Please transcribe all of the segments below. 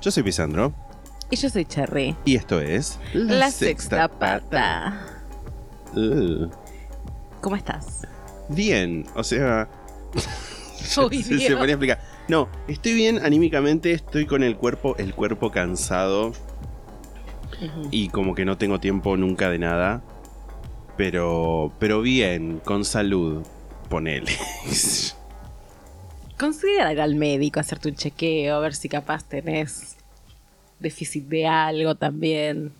Yo soy Pisandro Y yo soy Cherry. y esto es La, sexta pata. Uh, ¿Cómo estás? bien, o sea, Uy, se, se Dios. ponía a explicar. No, estoy bien anímicamente, estoy con el cuerpo, el cuerpo cansado y como que no tengo tiempo nunca de nada, pero, pero bien, con salud, ponele. Considera ir al médico, hacerte un chequeo, a ver si capaz tenés déficit de algo también.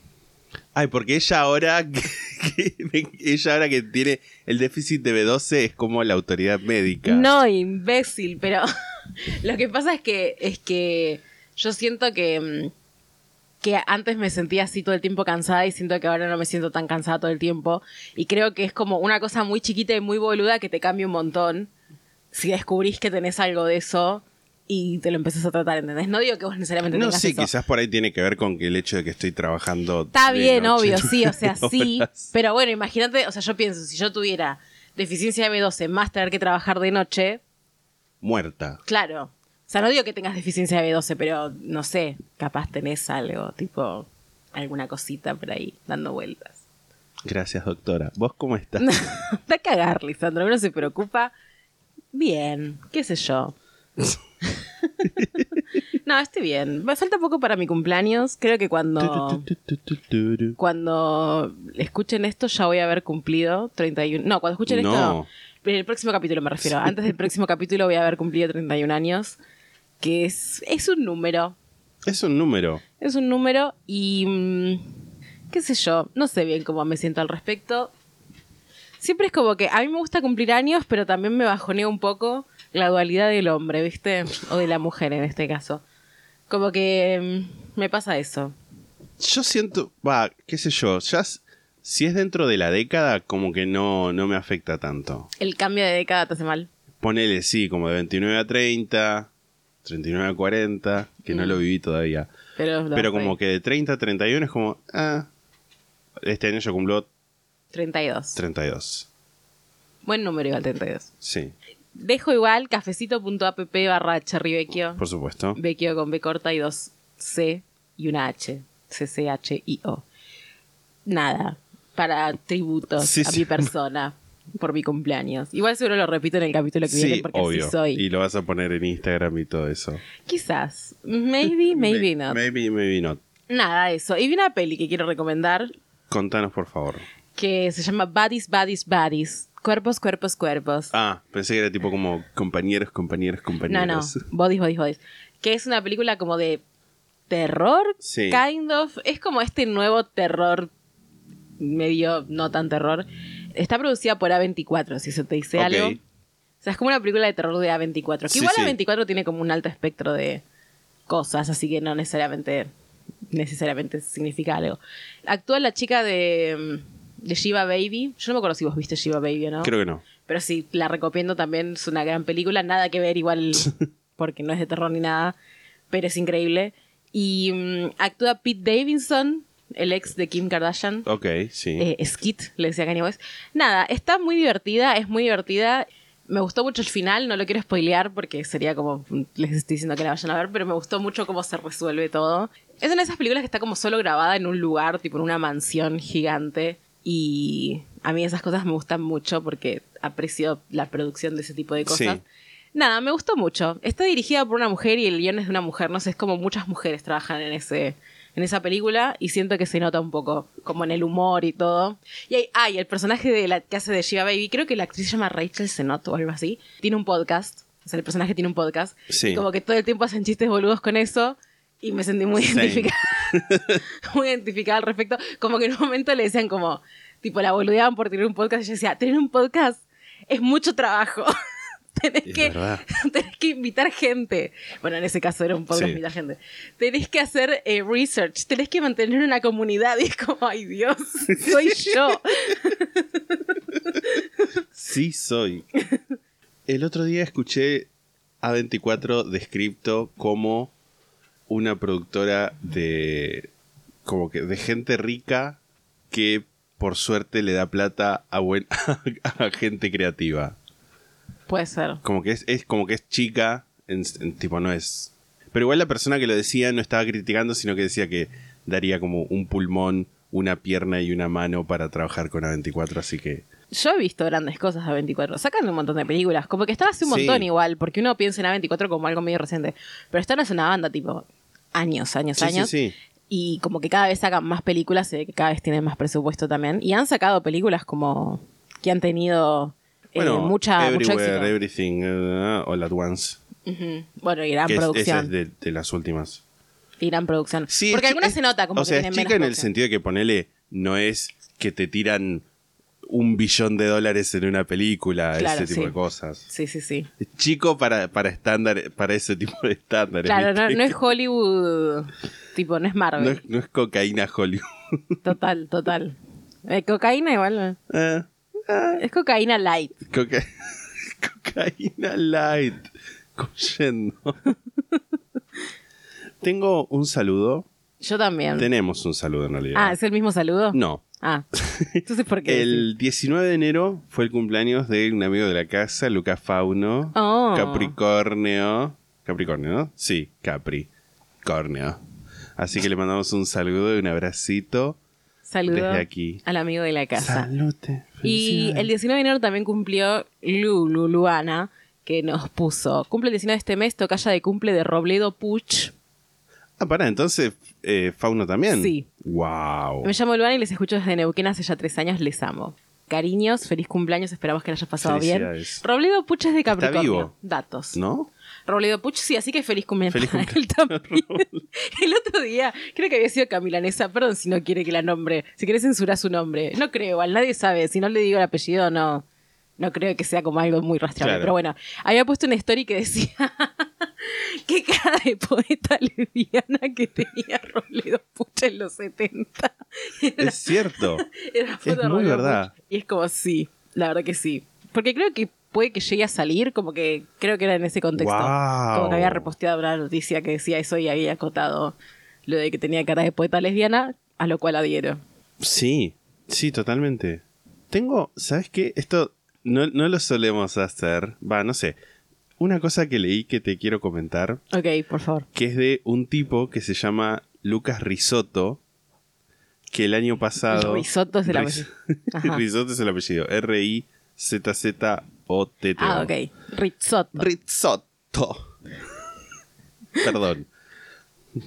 Ay, porque ella ahora, que, que- ella ahora que tiene el déficit de B12 es como la autoridad médica. No, imbécil, pero lo que pasa es que es que yo siento que mm, que antes me sentía así todo el tiempo cansada y siento que ahora no me siento tan cansada todo el tiempo y creo que es como una cosa muy chiquita y muy boluda que te cambia un montón si descubrís que tenés algo de eso y te lo empezás a tratar, ¿entendés? No digo que vos necesariamente No, tengas sí, eso. quizás por ahí tiene que ver con que el hecho de que estoy trabajando. Está bien, noche obvio, sí, o sea, sí. horas. Pero bueno, imagínate, o sea, yo pienso, si yo tuviera deficiencia de B12 más tener que trabajar de noche, Muerta. claro. O sea, no digo que tengas deficiencia de B12, pero no sé, capaz tenés algo, tipo alguna cosita por ahí dando vueltas. Gracias, doctora. ¿Vos cómo estás? Está a cagar, Lisandro, no se preocupa. Bien, qué sé yo. no, estoy bien. Me falta poco para mi cumpleaños. Creo que cuando, cuando escuchen esto ya voy a haber cumplido 31. No, cuando escuchen No. esto. En el próximo capítulo me refiero. Antes del próximo capítulo voy a haber cumplido 31 años. Que es, es un número. Es un número. Es un número y. mm, qué sé yo, no sé bien cómo me siento al respecto. Siempre es como que a mí me gusta cumplir años, pero también me bajonea un poco la dualidad del hombre, ¿viste? O de la mujer en este caso. Como que mm, me pasa eso. Yo siento, va, qué sé yo, ya si es dentro de la década, como que no, no me afecta tanto. El cambio de década te hace mal. Ponele, sí, como de 29 a 30, 39 a 40, que no Mm. lo viví todavía. Pero, Pero fue. como que de 30 a 31 es como, ah, este año yo cumplo 32. 32. Buen número igual 32. Sí, Dejo igual cafecito.app barra cherryvecchio. por supuesto. Vecchio con B corta y dos C y una H. C-C-H-I-O. Nada. Para tributos Sí, a sí. mi persona por mi cumpleaños. Igual seguro lo repito en el capítulo que viene porque obvio. así soy. Y lo vas a poner en Instagram y todo eso. Quizás. Maybe, maybe not. Maybe, maybe not. Nada, eso. Y vi una peli que quiero recomendar Contanos, por favor. que se llama Bodies, Bodies, Bodies. Cuerpos, cuerpos, cuerpos. Ah, pensé que era tipo como compañeros, compañeros, no, no. compañeros. Bodies, Bodies, Bodies. Que es una película como de terror, Sí. kind of. Es como este nuevo terror, medio no tan terror. Está producida por A24, si eso te dice Ok. algo. O sea, es como una película de terror de A24. Que Sí, igual sí. A24 tiene como un alto espectro de cosas, así que no necesariamente necesariamente significa algo. Actúa la chica de, de Shiva Baby. Yo no me acuerdo si vos viste Shiva Baby o no. Creo que no. Pero sí, la recomiendo también. Es una gran película. Nada que ver igual porque no es de terror ni nada. Pero es increíble. Y mm, actúa Pete Davidson, el ex de Kim Kardashian. Ok, sí. Eh, Skit, le decía Kanye West. Nada, está muy divertida, es muy divertida. Me gustó mucho el final, no lo quiero spoilear porque sería como, les estoy diciendo que la vayan a ver, pero me gustó mucho cómo se resuelve todo. Es una de esas películas que está como solo grabada en un lugar, tipo en una mansión gigante. Y a mí esas cosas me gustan mucho porque aprecio la producción de ese tipo de cosas. Sí. Nada, me gustó mucho. Está dirigida por una mujer y el guion es de una mujer. No sé, es como muchas mujeres trabajan en ese en esa película y siento que se nota un poco como en el humor y todo. Y hay, ah, y el personaje de la que hace de Shiva Baby, creo que la actriz se llama Rachel Senot o algo así, tiene un podcast. O sea, el personaje tiene un podcast. Sí. Y como que todo el tiempo hacen chistes boludos con eso. Y me sentí muy Same. identificada. muy identificada al respecto. Como que en un momento le decían como, tipo, la boludeaban por tener un podcast. Y yo decía, tener un podcast es mucho trabajo. tenés Es que, tenés que invitar gente. Bueno, en ese caso era un podcast Sí. invitar gente. Tenés que hacer eh, research, tenés que mantener una comunidad. Y es como, ay Dios, soy yo. Sí, soy. El otro día escuché A24 descripto como una productora de. como que de gente rica que por suerte le da plata a, buen, a gente creativa. Puede ser. Como que es, es como que es chica, en, en tipo no es. Pero igual la persona que lo decía no estaba criticando, sino que decía que daría como un pulmón, una pierna y una mano para trabajar con A24, así que. Yo he visto grandes cosas a 24. Sacan un montón de películas. Como que están hace un Sí. montón igual, porque uno piensa en A24 como algo medio reciente. Pero están hace una banda, tipo, años, años, Sí, sí, años. sí. Y como que cada vez sacan más películas, que cada vez tienen más presupuesto también. Y han sacado películas como que han tenido eh, Bueno, mucha, mucho éxito. Everything, uh, All at Once. Bueno, y gran que es- esa producción. es de, de las últimas. Y gran producción. Sí, Porque es- algunas es- se nota como O sea, que es tienen chica en el sentido de que ponele, no es que te tiran un billón de dólares en una película, Claro, ese tipo sí. de cosas. Sí, sí, sí. Chico para, para estándar, para ese tipo de estándares. Claro, no, no es Hollywood. Tipo, no es Marvel. No es, no es cocaína Hollywood. Total, total. Eh, cocaína igual. Ah, Es cocaína light. coca- cocaína light. Coyendo. Tengo un saludo. Yo también. Tenemos un saludo en realidad. Ah, ¿es el mismo saludo? No. Ah. Entonces, ¿por qué? El 19 de enero fue el cumpleaños de un amigo de la casa, Lucas Fauno. Oh. Capricornio. Capricornio, ¿no? Sí, Capricornio. Así que le mandamos un saludo y un abracito. Saludo desde aquí. al amigo de la casa. Salute. Y el 19 de enero también cumplió Lulu Luana, que nos puso. Cumple el 19 de este mes, tocaya de cumple de Robledo Puch. Ah, pará, entonces eh, Fauno también. Sí. Wow. Me llamo Luana y les escucho desde Neuquén hace ya tres años. Les amo. Cariños, feliz cumpleaños, esperamos que lo hayas pasado bien. Robledo Puch es de Capricornio. vivo. Datos. ¿No? Robledo Puch, sí, así que feliz cumpleaños Feliz para él también. El otro día, creo que había sido Camilanesa, perdón si no quiere que la nombre, si quiere censurar su nombre. No creo, igual nadie sabe, si no le digo el apellido, no, no creo que sea como algo muy rastreable. Claro. Pero bueno, había puesto una story que decía, qué cara de poeta lesbiana que tenía Robledo Puch en los 70. Era- Es cierto. era Es muy verdad. Y es como, sí, la verdad que sí. Porque creo que puede que llegue a salir, como que creo que era en ese contexto. Como que había reposteado una noticia que decía eso y había acotado lo de que tenía cara de poeta lesbiana, a lo cual adhiero. Sí, sí, totalmente. Tengo, ¿sabes qué? Esto no, no lo solemos hacer. Va, no sé. Una cosa que leí que te quiero comentar, Ok, por favor. que es de un tipo que se llama Lucas Risotto, que el año pasado... Risotto es el apellido. Risotto es el apellido. R-I-Z-Z-O-T-T. Ah, ok. Rizzotto. Risotto. Perdón.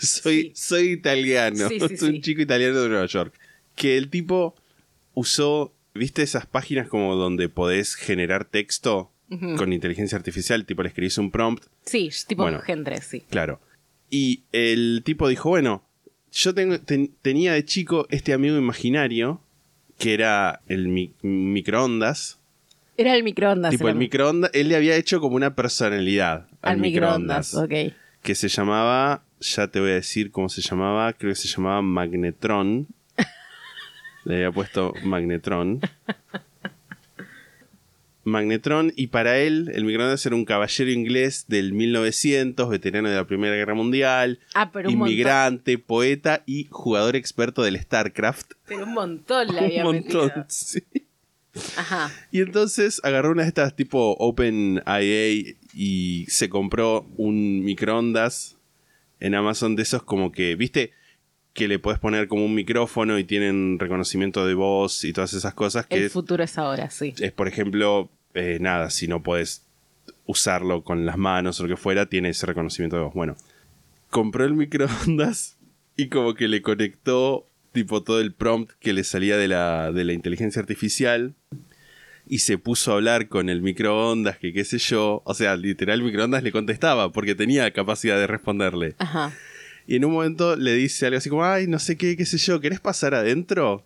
soy, Sí. soy italiano. Sí, sí, soy un chico italiano de Nueva York. Que el tipo usó, ¿viste esas páginas como donde podés generar texto con inteligencia artificial? Tipo, le escribís un prompt. Sí, tipo Bueno. Gen 3, sí. Claro. Y el tipo dijo, bueno, yo tengo, ten- tenía de chico este amigo imaginario que era el mi- microondas. Era el microondas. tipo, el microondas, él le había hecho como una personalidad al, Al microondas, ok. que se llamaba, ya te voy a decir cómo se llamaba, creo que se llamaba Magnetron. Le había puesto Magnetron. Magnetron, y para él, el microondas era un caballero inglés del 1900, veterano de la Primera Guerra Mundial, Ah, un montón. inmigrante, poeta y jugador experto del StarCraft. Pero un montón Un había montón, metido. sí. Ajá. Y entonces agarró una de estas tipo OpenIA y se compró un microondas en Amazon de esos como que, viste, que le puedes poner como un micrófono y tienen reconocimiento de voz y todas esas cosas que El futuro es ahora, sí. es, por ejemplo, eh, nada, si no puedes usarlo con las manos o lo que fuera, tiene ese reconocimiento de voz. Bueno, compró el microondas y como que le conectó tipo todo el prompt que le salía de la, de la inteligencia artificial y se puso a hablar con el microondas, que qué sé yo, o sea, literal el microondas le contestaba porque tenía capacidad de responderle. Ajá. Y en un momento le dice algo así como, ay, no sé qué, qué sé yo, ¿querés pasar adentro?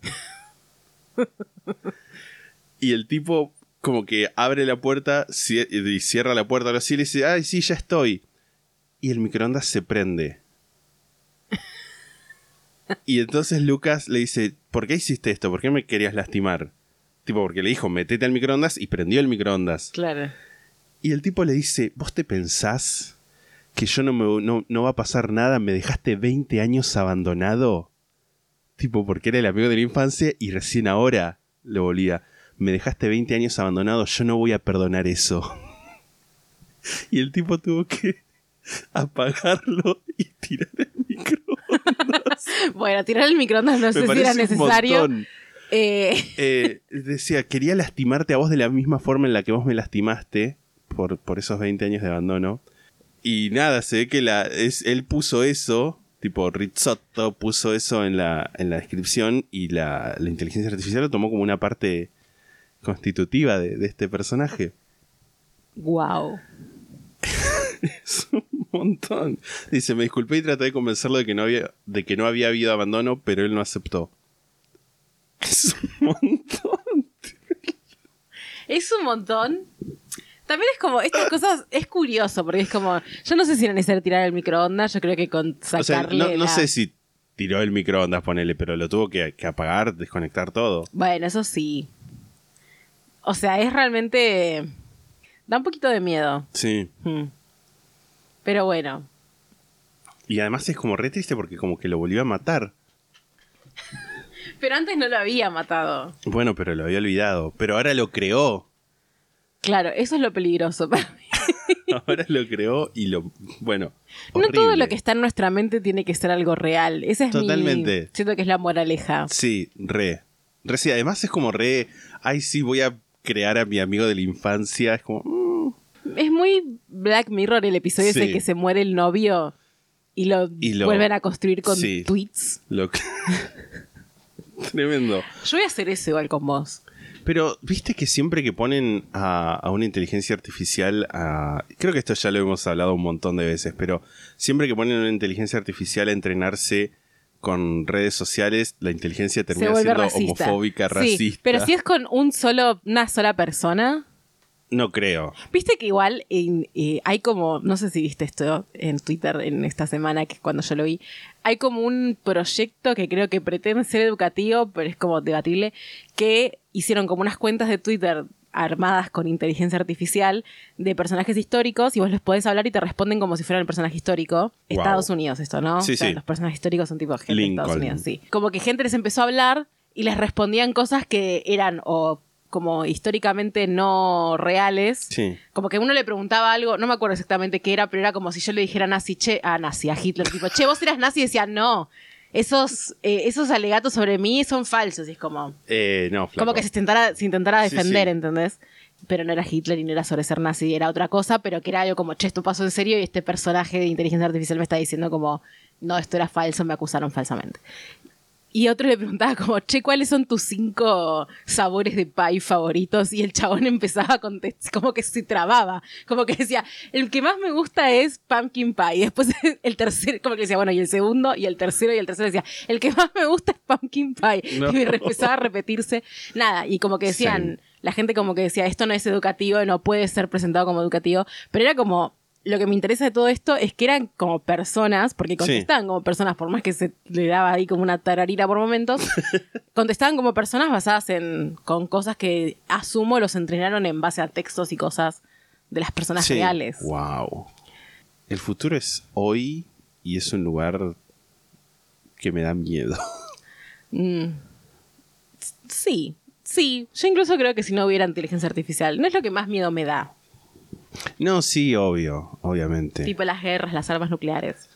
y el tipo como que abre la puerta y cierra la puerta así y le dice, ay, sí, ya estoy. Y el microondas se prende. Y entonces Lucas le dice, ¿por qué hiciste esto? ¿Por qué me querías lastimar? Tipo, porque le dijo, metete al microondas y prendió el microondas. Claro. Y el tipo le dice, ¿vos te pensás que yo no me no, no va a pasar nada? ¿Me dejaste 20 años abandonado? Tipo, porque era el amigo de la infancia y recién ahora lo volvía. Me dejaste 20 años abandonado, yo no voy a perdonar eso. y el tipo tuvo que apagarlo y tirar el microondas. Bueno, tirar el microondas no Me sé si era necesario. Eh, Eh, decía, quería lastimarte a vos de la misma forma en la que vos me lastimaste por, por esos 20 años de abandono. Y nada, se ve que la, es, él puso eso, tipo Rizzotto puso eso en la, en la descripción y la, la inteligencia artificial lo tomó como una parte constitutiva de, de este personaje. wow. Es un montón. Dice, me disculpé y traté de convencerlo de que no había, de que no había habido abandono, pero él no aceptó. Es un montón. Es un montón. También es como, estas cosas, es curioso, porque es como, yo no sé si era necesario tirar el microondas, yo creo que con O sea, sacarle no, no la- sé si tiró el microondas, ponele, pero lo tuvo que, que apagar, desconectar todo. Bueno, eso sí. O sea, es realmente... Da un poquito de miedo. Sí. Hmm. Pero bueno, Y además es como re triste porque como que lo volvió a matar. pero antes no lo había matado. Bueno, pero lo había olvidado. Pero ahora lo creó. Claro, eso es lo peligroso para mí. Ahora lo creó y lo... Bueno. No todo lo que está en nuestra mente tiene que ser algo real. Esa es Totalmente. mi... Siento que es la moraleja. Sí, re. Re sí, además es como re... Ay, sí, voy a crear a mi amigo de la infancia. Es como... mm, Es muy Black Mirror el episodio Sí. ese que se muere el novio y lo, Y lo- vuelven a construir con sí. tweets. lo Tremendo. Yo voy a hacer eso igual con vos. Pero, viste que siempre que ponen a, a una inteligencia artificial a. Creo que esto ya lo hemos hablado un montón de veces, pero siempre que ponen a una inteligencia artificial a entrenarse con redes sociales, la inteligencia termina siendo racista. homofóbica, Sí, racista. pero si es con un solo, una sola persona. No creo. Viste que igual en- eh, hay como, no sé si viste esto en Twitter en esta semana, que es cuando yo lo vi, hay como un proyecto que creo que pretende ser educativo, pero es como debatible, que hicieron como unas cuentas de Twitter armadas con inteligencia artificial de personajes históricos y vos les podés hablar y te responden como si fueran el personaje histórico. Wow. Estados Unidos esto, ¿no? Sí, O sea, sí. Los personajes históricos son tipo gente de Estados Lincoln. Unidos, sí. Como que gente les empezó a hablar y les respondían cosas que eran o como históricamente no reales. Sí. Como que uno le preguntaba algo, no me acuerdo exactamente qué era, pero era como si yo le dijera nazi, che, a nazi, a Hitler, tipo, che, vos eras nazi y decía, no, esos, eh, esos alegatos sobre mí son falsos. Y es como, Eh, no, flaco. como que se intentara, se intentara Sí, defender, sí. ¿entendés? Pero no era Hitler y no era sobre ser nazi, era otra cosa, pero que era algo como, che, esto pasó en serio y este personaje de inteligencia artificial me está diciendo como, no, esto era falso, me acusaron falsamente. Y otro le preguntaba como, che, ¿cuáles son tus cinco sabores de pie favoritos? Y el chabón empezaba a contestar, como que se trababa, como que decía, el que más me gusta es pumpkin pie. Y después el tercero, como que decía, bueno, y el segundo, y el tercero, y el tercero decía, el que más me gusta es pumpkin pie. No. Y empezaba a repetirse, nada, y como que decían, Sí. la gente como que decía, esto no es educativo, no puede ser presentado como educativo, pero era como, lo que me interesa de todo esto es que eran como personas, porque contestaban como personas, por más que se le daba ahí como una tararira por momentos, contestaban como personas basadas en, con cosas que asumo los entrenaron en base a textos y cosas de las personas Sí. reales. Wow. El futuro es hoy y es un lugar que me da miedo. Mm. Sí, sí. Yo incluso creo que si no hubiera inteligencia artificial, no es lo que más miedo me da. No, sí, obvio, obviamente. Tipo las guerras, las armas nucleares.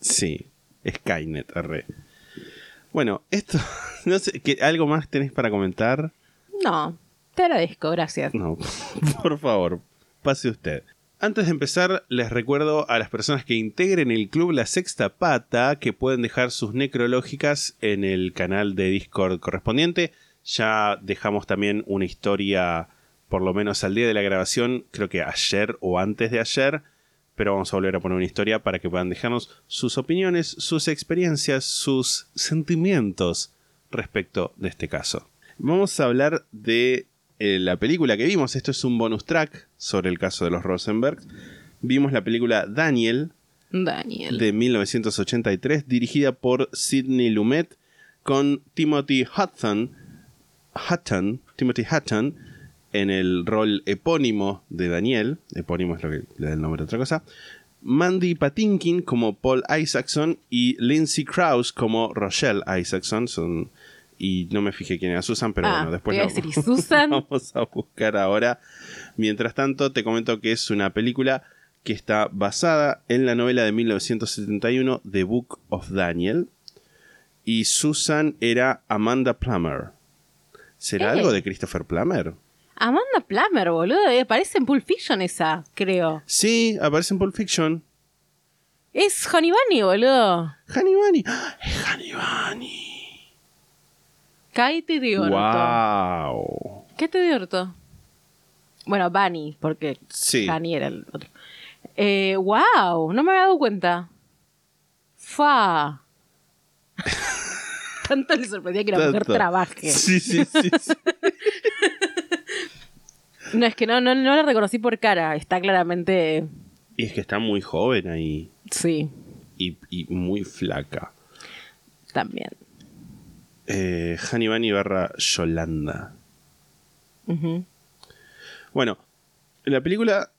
Sí, Skynet, arre. Bueno, esto, no sé, ¿qué- ¿algo más tenés para comentar? No, te agradezco, gracias. No, por favor, pase usted. Antes de empezar, les recuerdo a las personas que integren el club La Sexta Pata que pueden dejar sus necrológicas en el canal de Discord correspondiente. Ya dejamos también una historia, por lo menos al día de la grabación, creo que ayer o antes de ayer. Pero vamos a volver a poner una historia para que puedan dejarnos sus opiniones, sus experiencias, sus sentimientos respecto de este caso. Vamos a hablar de eh, la película que vimos, esto es un bonus track sobre el caso de los Rosenberg. Vimos la película Daniel Daniel. de 1983, dirigida por Sidney Lumet, con Timothy Hutton, Hutton, Timothy Hutton, en el rol epónimo de Daniel, epónimo es lo que le da el nombre a otra cosa, Mandy Patinkin como Paul Isaacson y Lindsay Krause como Rochelle Isaacson. Son, y no me fijé quién era Susan, pero Ah, bueno, después lo- decir, ¿y Susan? vamos a buscar ahora. Mientras tanto, te comento que es una película que está basada en la novela de 1971 The Book of Daniel. Y Susan era Amanda Plummer. ¿Será ¡Ey! algo de Christopher Plummer? Amanda Plummer, boludo. eh, Aparece en Pulp Fiction esa, creo. Sí, aparece en Pulp Fiction. Es Honey Bunny, boludo. Honey Bunny. ¡Ah! Es Honey Bunny. Kaite de orto. ¡Wow! ¿Qué te de orto? Bueno, Bunny, porque Sí. Honey era el otro. Eh, wow, no me había dado cuenta. Fa. Tanto le sorprendía que la mujer trabaje. Sí, sí, sí. sí. No, es que no, no, no la reconocí por cara. Está claramente. y es que está muy joven ahí. Sí, Y, y muy flaca. también. Eh, Bunny barra Yolanda. Ujú. Bueno, la película,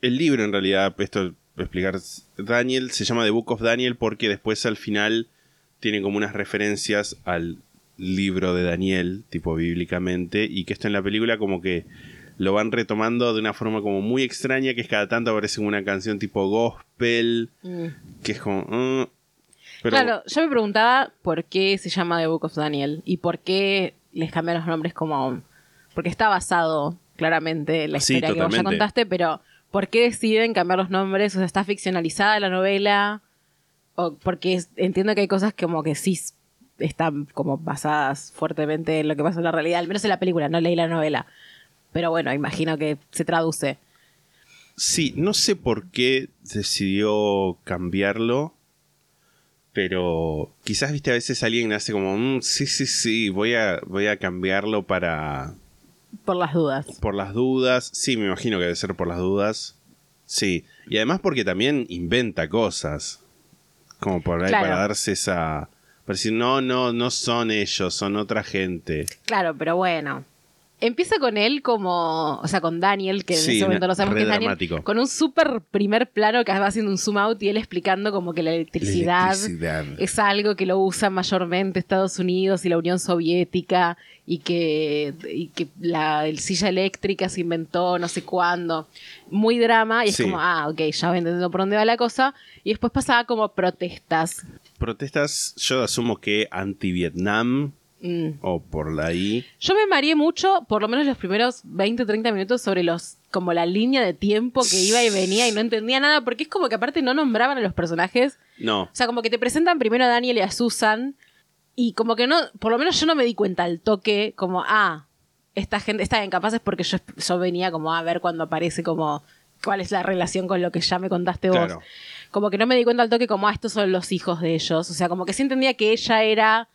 el libro en realidad, esto explicar, Daniel se llama The Book of Daniel porque después al final tiene como unas referencias al libro de Daniel, tipo bíblicamente, y que esto en la película como que lo van retomando de una forma como muy extraña, que es cada tanto aparece una canción tipo gospel, Mm. que es como... mm, pero- Claro, yo me preguntaba por qué se llama The Book of Daniel y por qué les cambian los nombres como... Porque está basado claramente en la Sí, historia que vos ya contaste, pero ¿por qué deciden cambiar los nombres? O sea, ¿está ficcionalizada la novela? O porque es- entiendo que hay cosas como que sí están como basadas fuertemente en lo que pasa en la realidad, al menos en la película, no leí la novela. Pero bueno, imagino que se traduce. Sí, no sé por qué decidió cambiarlo, pero quizás, viste, a veces alguien hace como, "Mm, sí, sí, sí, voy a, voy a cambiarlo para, Por las dudas. por las dudas. Sí, me imagino que debe ser por las dudas. Sí, y además porque también inventa cosas, como por ahí Claro. para darse esa... Para decir, no, no, no son ellos, son otra gente. Claro, pero bueno. Empieza con él como, o sea, con Daniel, que en Sí, ese momento no sabemos que es Daniel, dramático. con un súper primer plano que va haciendo un zoom out y él explicando como que la electricidad, Electricidad. es algo que lo usa mayormente Estados Unidos y la Unión Soviética y que, y que la el silla eléctrica se inventó no sé cuándo. Muy drama y es Sí. como, ah, ok, ya voy entendiendo por dónde va la cosa. Y después pasaba como protestas. Protestas, yo asumo que anti-Vietnam Mm. o por la ahí. Yo me mareé mucho, por lo menos los primeros 20, 30 minutos, sobre los como la línea de tiempo que iba y venía y no entendía nada, porque es como que aparte no nombraban a los personajes. No, O sea, como que te presentan primero a Daniel y a Susan, y como que no, por lo menos yo no me di cuenta al toque, como, ah, esta gente está incapaz es porque yo, yo venía como a ver cuando aparece como cuál es la relación con lo que ya me contaste vos. Claro. Como que no me di cuenta al toque como, ah, estos son los hijos de ellos. O sea, como que sí entendía que ella era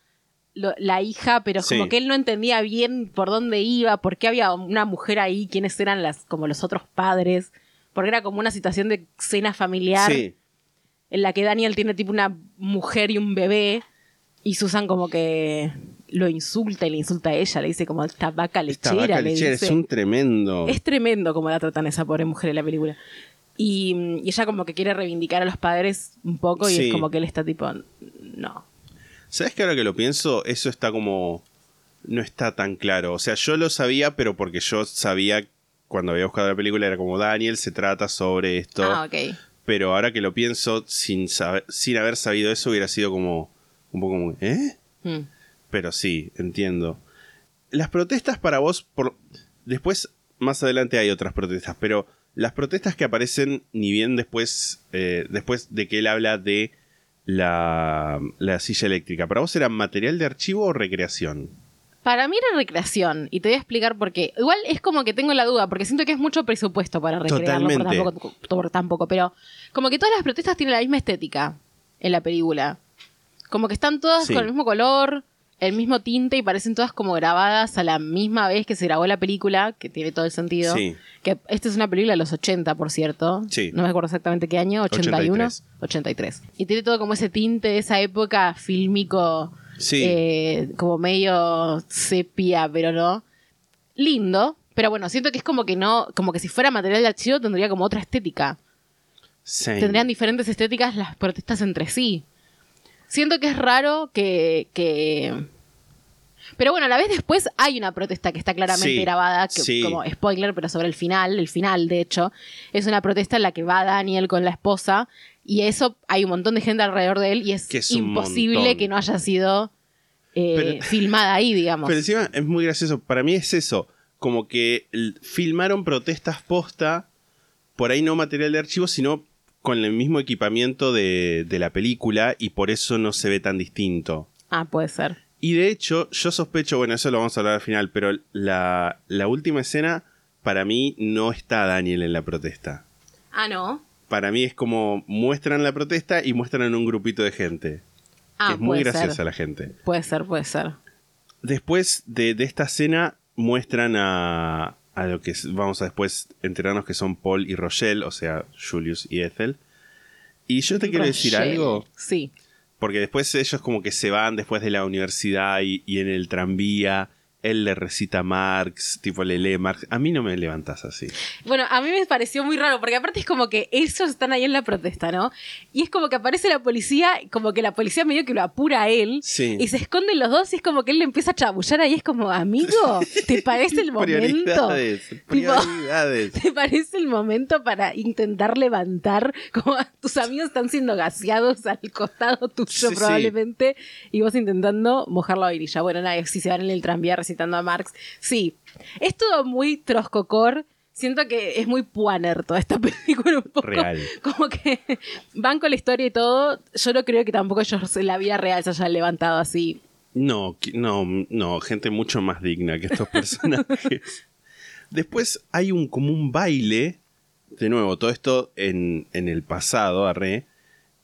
lo- la hija, pero Sí. como que él no entendía bien por dónde iba, por qué había una mujer ahí, quiénes eran las, como los otros padres, porque era como una situación de cena familiar sí. en la que Daniel tiene tipo una mujer y un bebé y Susan como que lo insulta y le insulta a ella, le dice como esta vaca Esta lechera. vaca le lechera dice. es un tremendo. Es tremendo como la tratan a esa pobre mujer en la película. Y, y ella como que quiere reivindicar a los padres un poco y Sí. es como que él está tipo, no. ¿Sabes que ahora que lo pienso, eso está como. No está tan claro. O sea, yo lo sabía, pero porque yo sabía cuando había buscado la película, era como Daniel, se trata sobre esto. Ah, ok. Pero ahora que lo pienso, sin, saber, sin haber sabido eso, hubiera sido como. Un poco como. ¿Eh? Mm. Pero sí, entiendo. Las protestas para vos, por... después, más adelante hay otras protestas, pero las protestas que aparecen, ni bien después, eh, después de que él habla de la, la silla eléctrica, ¿para vos eran material de archivo o recreación? Para mí era recreación y te voy a explicar por qué. Igual es como que tengo la duda porque siento que es mucho presupuesto para recrearlo por tampoco, por tampoco, pero como que todas las protestas tienen la misma estética en la película. Como que están todas Sí. con el mismo color, el mismo tinte y parecen todas como grabadas a la misma vez que se grabó la película, que tiene todo el sentido. Sí. Que esta es una película de los 80, por cierto. Sí. No me acuerdo exactamente qué año, 81. 83. 83. Y tiene todo como ese tinte de esa época fílmico, Sí. eh, como medio sepia, pero no. Lindo, pero bueno, siento que es como que no, como que si fuera material de archivo tendría como otra estética. Same. Tendrían diferentes estéticas las protestas entre sí. Siento que es raro que, que... Pero bueno, a la vez después hay una protesta que está claramente Sí, grabada, que, sí. como spoiler, pero sobre el final, el final de hecho, es una protesta en la que va Daniel con la esposa y eso hay un montón de gente alrededor de él y es, Que es un imposible que no haya sido eh, Pero- filmada ahí, digamos. Pero encima es muy gracioso. Para mí es eso. Como que filmaron protestas posta, por ahí no material de archivo, sino con el mismo equipamiento de, de la película y por eso no se ve tan distinto. Ah, puede ser. Y de hecho, yo sospecho, bueno, eso lo vamos a hablar al final, pero la, la última escena, para mí, no está Daniel en la protesta. Ah, no. Para mí es como muestran la protesta y muestran un grupito de gente. Ah, es muy graciosa la gente. Puede ser, puede ser. Después de, de esta escena muestran a, a lo que vamos a después enterarnos que son Paul y Rochelle, o sea, Julius y Ethel. Y yo te quiero decir algo, Sí. porque después ellos como que se van después de la universidad y, y en el tranvía, él le recita a Marx, tipo le lee Marx. A mí no me levantas así. Bueno, a mí me pareció muy raro, porque aparte es como que ellos están ahí en la protesta, ¿no? Y es como que aparece la policía, como que la policía medio que lo apura a él, Sí. y se esconden los dos, y es como que él le empieza a chabullar ahí, es como, amigo, ¿te parece el momento? Prioridades, prioridades. ¿Te parece el momento para intentar levantar? Como tus amigos están siendo gaseados al costado tuyo Sí, sí. probablemente y vos intentando mojar la vainilla. Bueno, nada, si se van en el tranvía recitando a Marx. Sí, es todo muy troscocor. Siento que es muy puaner toda esta película un poco. Real. Como que van con la historia y todo. Yo no creo que tampoco ellos en la vida real se hayan levantado así. No, no, no, gente mucho más digna que estos personajes. Después hay un como un baile, de nuevo, todo esto en, en el pasado, arre,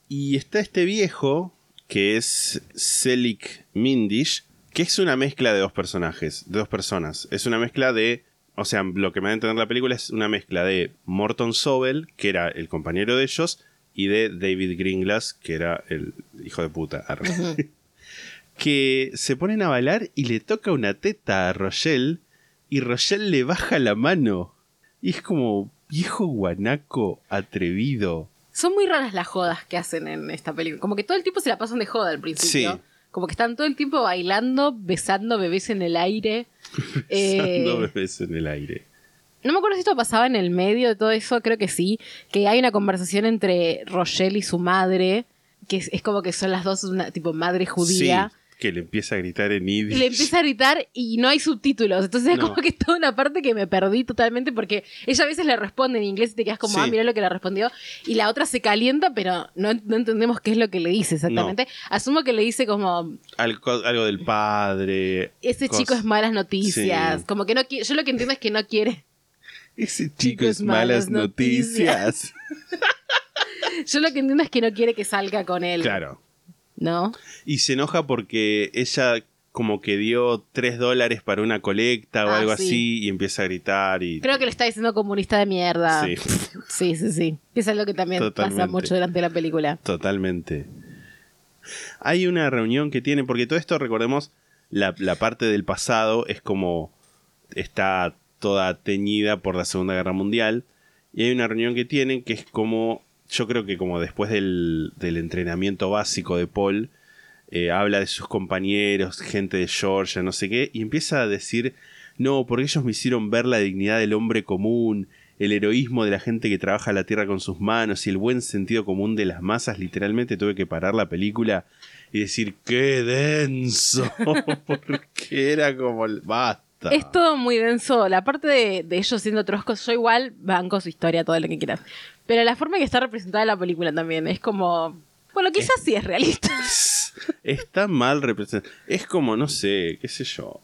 y está este viejo que es Selik Mindish, que es una mezcla de dos personajes, de dos personas. Es una mezcla de, o sea, lo que me da a entender la película es una mezcla de Morton Sobel, que era el compañero de ellos, y de David Gringlas, que era el hijo de puta. que se ponen a bailar y le toca una teta a Rochelle y Rochelle le baja la mano. Y es como viejo guanaco atrevido. Son muy raras las jodas que hacen en esta película. Como que todo el tiempo se la pasan de joda al principio. Sí. Como que están todo el tiempo bailando, besando bebés en el aire. Eh, Besando bebés en el aire. no me acuerdo si esto pasaba en el medio de todo eso, creo que sí. Que hay una conversación entre Rochelle y su madre, que es, es como que son las dos una tipo madre judía. Sí, que le empieza a gritar en Yiddish. le empieza a gritar y no hay subtítulos. Entonces es No. como que es toda una parte que me perdí totalmente porque ella a veces le responde en inglés y te quedas como, Sí. ah, mira lo que le respondió. Y la otra se calienta, pero no, no entendemos qué es lo que le dice exactamente. Asumo que le dice como, Algo, algo del padre. ese chico es malas noticias. Sí. Como que no quiere, yo lo que entiendo es que no quiere. Ese Chico chico es es malas malas noticias. noticias. Yo lo que entiendo es que no quiere que salga con él. claro. ¿No? Y se enoja porque ella como que dio tres dólares para una colecta o Ah, algo sí. así y empieza a gritar y... Creo que le está diciendo comunista de mierda. Sí. Sí, sí, sí. Que es algo que también pasa mucho durante la película. Totalmente. Hay una reunión que tienen, porque todo esto, recordemos, la, la parte del pasado es como está toda teñida por la Segunda Guerra Mundial. Y hay una reunión que tienen que es como, yo creo que como después del, entrenamiento básico de Paul, eh, habla de sus compañeros, gente de Georgia, no sé qué, y empieza a decir, no, porque ellos me hicieron ver la dignidad del hombre común, el heroísmo de la gente que trabaja la tierra con sus manos y el buen sentido común de las masas. Literalmente tuve que parar la película y decir, qué denso, porque era como, el- basta. Es todo muy denso. La parte de, de ellos siendo troscos, yo igual banco su historia, todo lo que quieras. Pero la forma que está representada en la película también es como. Bueno, quizás sí es realista. Está mal representado. Es como, no sé, qué sé yo.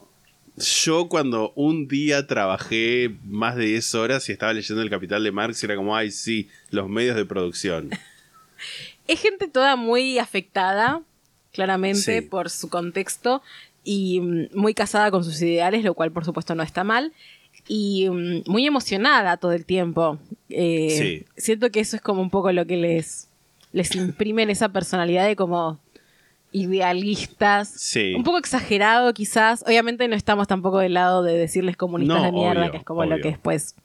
Yo cuando un día trabajé más de 10 horas y estaba leyendo El Capital de Marx, era como, ay, sí, los medios de producción. Es gente toda muy afectada, claramente, Sí. por su contexto. y mm, muy casada con sus ideales, lo cual por supuesto no está mal. Y mm, muy emocionada todo el tiempo. Eh, Sí. Siento que eso es como un poco lo que les, les imprimen esa personalidad de como idealistas. Sí. Un poco exagerado quizás. Obviamente no estamos tampoco del lado de decirles comunistas No, de mierda, obvio, que es como lo que después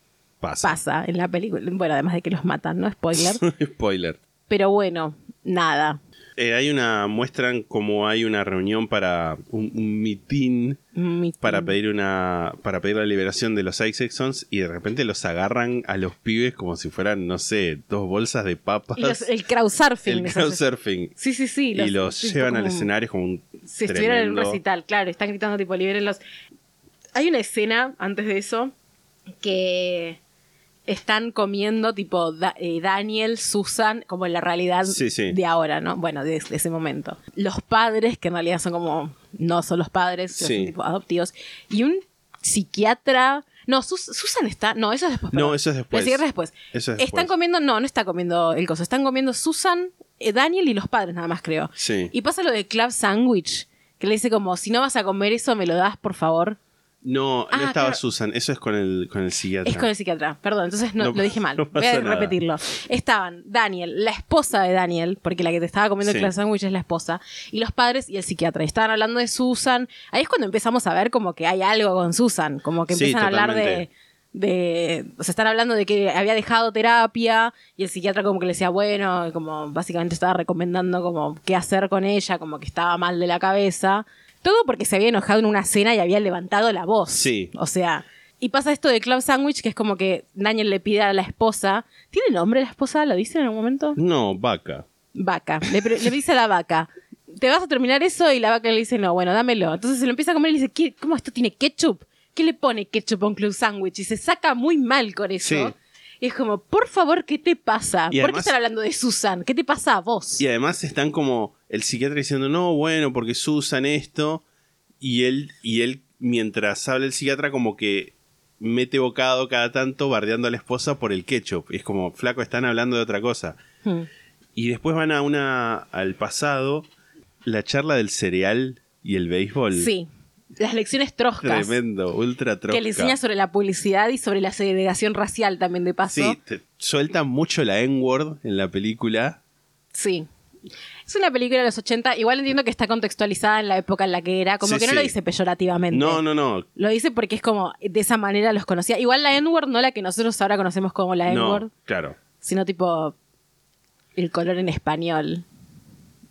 Pasa. pasa en la película. Bueno, además de que los matan, ¿no? Spoiler. Spoiler. Pero bueno, nada. Eh, hay una, muestran como hay una reunión para un, un mitin Mi- para pedir una para pedir la liberación de los Isaacsons y de repente los agarran a los pibes como si fueran no sé dos bolsas de papas los- el crowdsurfing. el crowdsurfing Sí, sí, sí. y los sí, llevan al escenario como un Si estuvieran en un recital, claro, están gritando tipo, libérenlos. Hay una escena antes de eso que están comiendo tipo Da- eh, Daniel, Susan, como en la realidad Sí, sí. de ahora, ¿no? Bueno, de, de ese momento. Los padres, que en realidad son como, no son los padres, son tipo adoptivos. Y un psiquiatra... No, Sus- Susan está... No, eso es después. No, eso es después. Después. Eso es Están después. comiendo... No, no está comiendo el coso. Están comiendo Susan, eh, Daniel y los padres nada más, creo. Sí. Y pasa lo de Club Sandwich, que le dice como, si no vas a comer eso, me lo das, por favor. No Ah, no estaba claro. Susan eso es con el con el psiquiatra Es con el psiquiatra, perdón, entonces no, No lo dije mal. no Voy a nada. repetirlo. Estaban Daniel, la esposa de Daniel, porque la que te estaba comiendo Sí. el Club Sandwich es la esposa, y los padres y el psiquiatra. Y estaban hablando de Susan. Ahí es cuando empezamos a ver como que hay algo con Susan, como que Sí, empiezan a hablar de... de o sea, están hablando de que había dejado terapia y el psiquiatra como que le decía, bueno, como básicamente estaba recomendando como qué hacer con ella, como que estaba mal de la cabeza. Todo porque se había enojado en una cena y había levantado la voz. Sí. O sea, y pasa esto de Club Sandwich, que es como que Daniel le pide a la esposa. ¿Tiene nombre la esposa? ¿Lo dice en algún momento? no vaca Vaca. Le, dice a la vaca. ¿Te vas a terminar eso? Y la vaca le dice, no, bueno, dámelo. Entonces se lo empieza a comer y le dice, ¿Qué- ¿cómo esto tiene ketchup? ¿Qué le pone ketchup a un club sandwich? Y se saca muy mal con eso. Sí. Y es como, por favor, ¿qué te pasa? Y ¿Por qué están hablando de Susan? ¿Qué te pasa a vos? Y además están como el psiquiatra diciendo, no, bueno, porque Susan esto. Y él, y él, mientras habla el psiquiatra, como que mete bocado cada tanto bardeando a la esposa por el ketchup. Y es como, flaco, están hablando de otra cosa. Hmm. Y después van a una, al pasado, la charla del cereal y el béisbol. Sí. Las lecciones troscas. Tremendo, ultra trosca. Que le enseña sobre la publicidad y sobre la segregación racial también de paso. Sí, te- suelta mucho la N-word en la película. Sí. Es una película de los 80. Igual entiendo que está contextualizada en la época en la que era. Como Sí, que no sí. lo dice peyorativamente. No, no, no. Lo dice porque es como de esa manera los conocía. Igual la N-word, no la que nosotros ahora conocemos como la N-word, No, claro. sino tipo el color en español.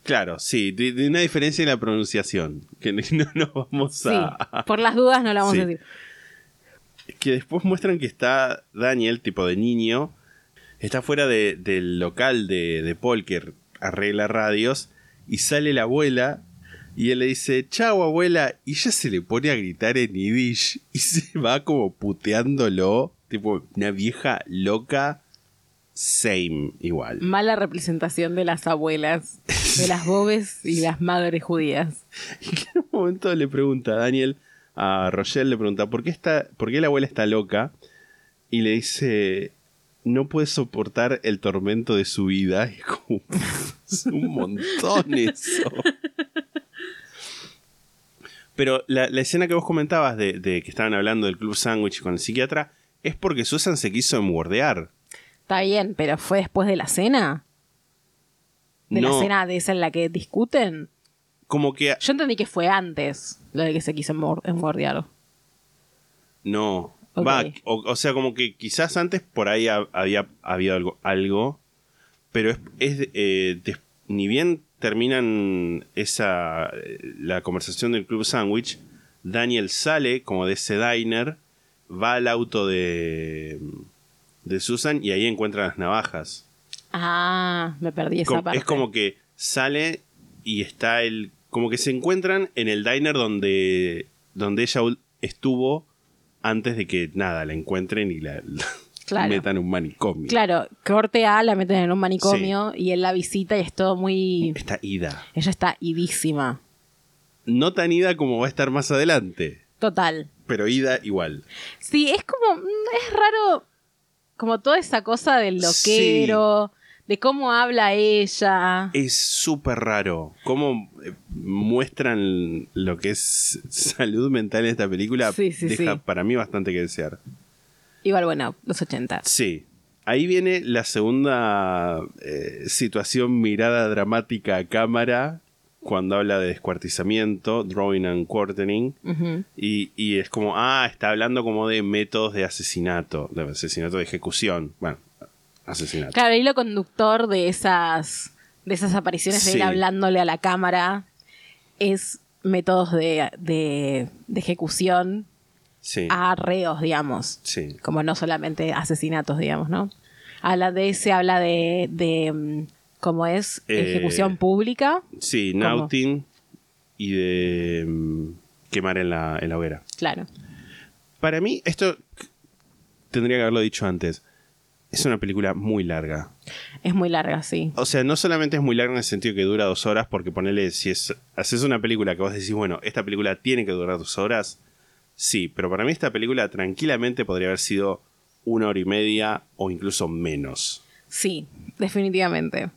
Claro, sí, de, de una diferencia en la pronunciación. Que no nos vamos Sí. a. Por las dudas no la vamos a decir. Que después muestran que está Daniel, tipo de niño, está fuera de- del local de, de Paul que arregla radios. Y sale la abuela. Y él le dice, chao abuela. Y ella se le pone a gritar en Yiddish. Y se va como puteándolo. Tipo, una vieja loca. Same, igual. Mala representación de las abuelas, de las bobes y las madres judías. en un momento le pregunta a Daniel, a Rochelle le pregunta, ¿por qué, está, ¿por qué la abuela está loca? Y le dice, no puede soportar el tormento de su vida. Es como, es un montón eso. Pero la, la escena que vos comentabas de, de que estaban hablando del club sándwich con el psiquiatra es porque Susan se quiso embordear. Está bien, pero fue después de la cena. De No. la cena de esa en la que discuten. Como que Yo entendí que fue antes lo de que se quiso embordear. No. Va, o, o sea, como que quizás antes por ahí ha- había habido algo, algo pero es, es, eh, des- ni bien terminan esa eh, la conversación del club sandwich, Daniel sale como de ese diner, va al auto de de Susan y ahí encuentra las navajas. Ah, me perdí esa Como- parte. es como que sale y está el como que se encuentran en el diner donde donde ella estuvo antes de que nada la encuentren y la, la Claro. metan en un manicomio. Claro, corte A la meten en un manicomio y él la visita y es todo muy... Está ida. Ella está idísima. No tan ida como va a estar más adelante, Total. pero ida igual. Sí, es como... mm, Es raro como toda esa cosa del loquero, de cómo habla ella. Es súper raro. Cómo eh, muestran lo que es salud mental en esta película. Sí, sí, deja sí. para mí bastante que desear. Igual, bueno, los 80. Sí. Ahí viene la segunda eh, situación mirada dramática a cámara cuando habla de descuartizamiento, drawing and quartering. Y, y es como, ah, está hablando como de métodos de asesinato, de asesinato de ejecución. Bueno, asesinato. Claro, el hilo conductor de esas, de esas apariciones de Sí. él hablándole a la cámara es métodos de, de, de ejecución Sí, a reos, digamos. sí. Como no solamente asesinatos, digamos, ¿no? Habla de ese, habla de, de mm, ¿cómo es? Eh, Ejecución pública. Sí, ¿Cómo? Naughting y de mm, quemar en la, en la hoguera. Claro. Para mí, esto tendría que haberlo dicho antes. Es una película muy larga. Es muy larga, sí. O sea, no solamente es muy larga en el sentido que dura dos horas, porque ponele, si es, haces una película que vos decís, bueno, esta película tiene que durar dos horas, sí, pero para mí esta película tranquilamente podría haber sido una hora y media o incluso menos. Sí, definitivamente.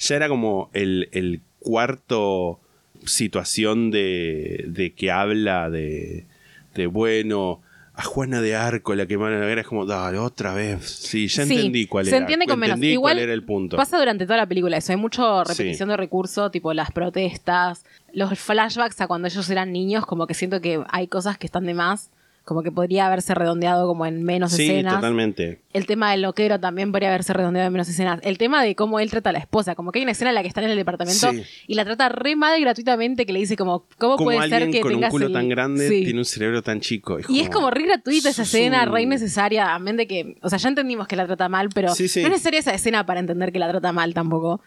Ya era como el, el cuarto situación de, de que habla de, de, bueno, a Juana de Arco la quemaron la hoguera, es como, dale, otra vez. Sí, ya Sí, entendí cuál se era. entiende con menos. Igual cuál era el punto. Pasa durante toda la película eso. Hay mucho repetición Sí. de recursos, tipo las protestas, los flashbacks a cuando ellos eran niños, como que siento que hay cosas que están de más, como que podría haberse redondeado como en menos sí, escenas. totalmente. El tema del loquero también podría haberse redondeado en menos escenas. El tema de cómo él trata a la esposa, como que hay una escena en la que están en el departamento Sí. y la trata re mal gratuitamente que le dice como, ¿cómo Como puede ser que con un tengas culo el- tan grande Sí. tiene un cerebro tan chico. Y es como re gratuita esa escena, un- re innecesaria, a de que, o sea, ya entendimos que la trata mal, pero Sí, sí. no es necesaria esa escena para entender que la trata mal tampoco.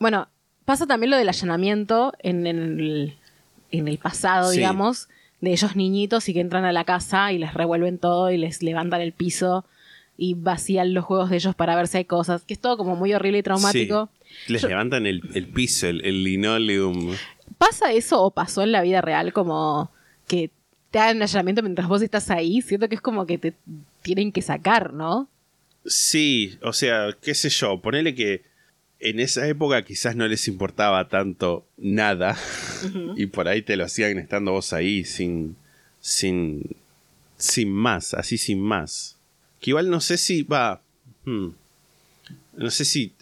Bueno, pasa también lo del allanamiento en, en el, en el pasado, Sí. digamos, de ellos niñitos y que entran a la casa y les revuelven todo y les levantan el piso y vacían los juegos de ellos para ver si hay cosas, que es todo como muy horrible y traumático. Sí. Les Yo- levantan el, el piso, el, el linoleum. ¿Pasa eso o pasó en la vida real como que te hagan un allanamiento mientras vos estás ahí? Siento que es como que te tienen que sacar, ¿no? Sí, o sea, qué sé yo, ponele que en esa época quizás no les importaba tanto nada y por ahí te lo hacían estando vos ahí sin, sin, sin más, así sin más. Que igual no sé si va, hmm, no sé si,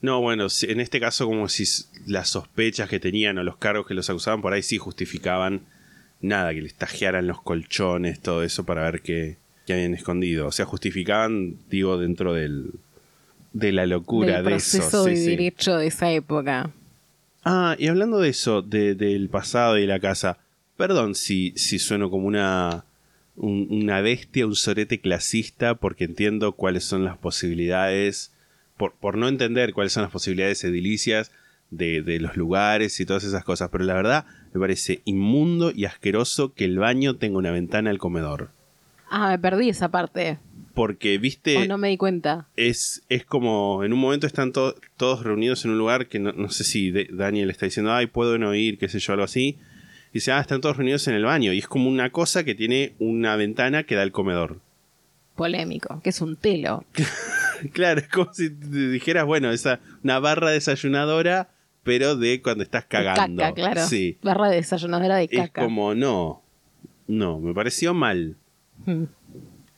no, bueno, si- en este caso como si las sospechas que tenían o los cargos que los acusaban por ahí sí justificaban nada, que les tajearan los colchones, todo eso para ver qué, qué habían escondido. O sea, justificaban, digo, dentro del, de la locura del de eso. proceso de sí. derecho de esa época. Ah, y hablando de eso, de- del pasado y de la casa, perdón si, si sueno como una, un- una bestia, un sorete clasista, porque entiendo cuáles son las posibilidades, por, por no entender cuáles son las posibilidades edilicias de, de los lugares y todas esas cosas, pero la verdad me parece inmundo y asqueroso que el baño tenga una ventana al comedor. Ah, me perdí esa parte. Porque, viste, o no me di cuenta. es, es como en un momento están to- todos reunidos en un lugar que no, no sé si de- Daniel está diciendo, ay, puedo no ir, qué sé yo, algo así. Y dice, ah, están todos reunidos en el baño. Y es como una cosa que tiene una ventana que da al comedor. Polémico, que es un telo. claro, es como si te dijeras, bueno, esa una barra desayunadora, pero de cuando estás cagando. Caca, claro. Sí. Barra de desayunadora de Es caca. como, no, no, me pareció mal. Mm.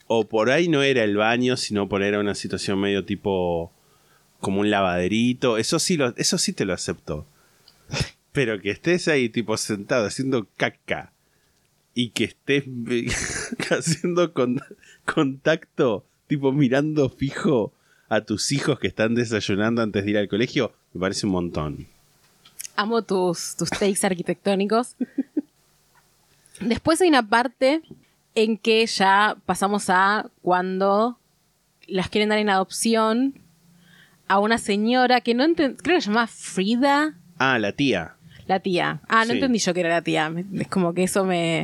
O por ahí no era el baño, sino por ahí era una situación medio tipo como un lavaderito. Eso sí, lo, eso sí te lo acepto. Pero que estés ahí tipo sentado haciendo caca y que estés haciendo con- contacto, tipo mirando fijo a tus hijos que están desayunando antes de ir al colegio, me parece un montón. Amo tus, tus takes arquitectónicos. Después hay una parte en que ya pasamos a cuando las quieren dar en adopción a una señora que no enten- creo que se llama Frida, Ah, la tía. la tía. Ah, no Sí. entendí yo que era la tía. Es como que eso me...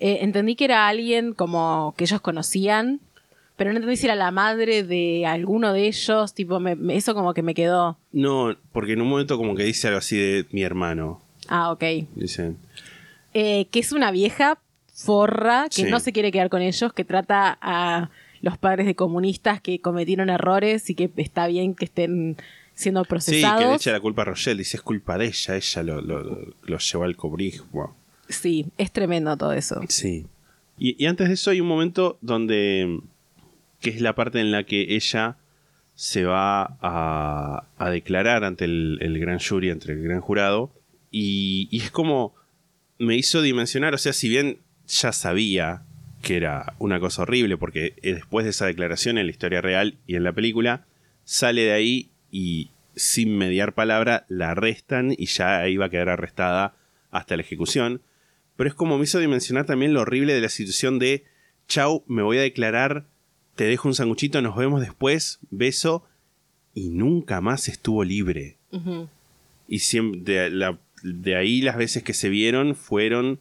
eh, entendí que era alguien como que ellos conocían, pero no entendí si era la madre de alguno de ellos. Tipo, me- me- eso como que me quedó... No, porque en un momento como que dice algo así de mi hermano. Ah, ok. Dicen. eh, que es una vieja forra que Sí. no se quiere quedar con ellos, que trata a los padres de comunistas que cometieron errores y que está bien que estén siendo Sí, que procesados. le echa la culpa a Rochelle. Dice, es culpa de ella. Ella lo, lo, lo- lo llevó al cobrismo. Sí, es tremendo todo eso. Sí. Y, y antes de eso hay un momento donde. que es la parte en la que ella se va a, a declarar ante el, el gran jury, ante el gran jurado. Y, y es como. me hizo dimensionar. O sea, si bien ya sabía que era una cosa horrible, porque eh, después de esa declaración en la historia real y en la película, sale de ahí y sin mediar palabra la arrestan y ya va a quedar arrestada hasta la ejecución. Pero es como me hizo dimensionar también lo horrible de la situación de, chau, me voy a declarar, te dejo un sanguchito, nos vemos después, beso, y nunca más estuvo libre. Y siempre, de, la- de ahí las veces que se vieron fueron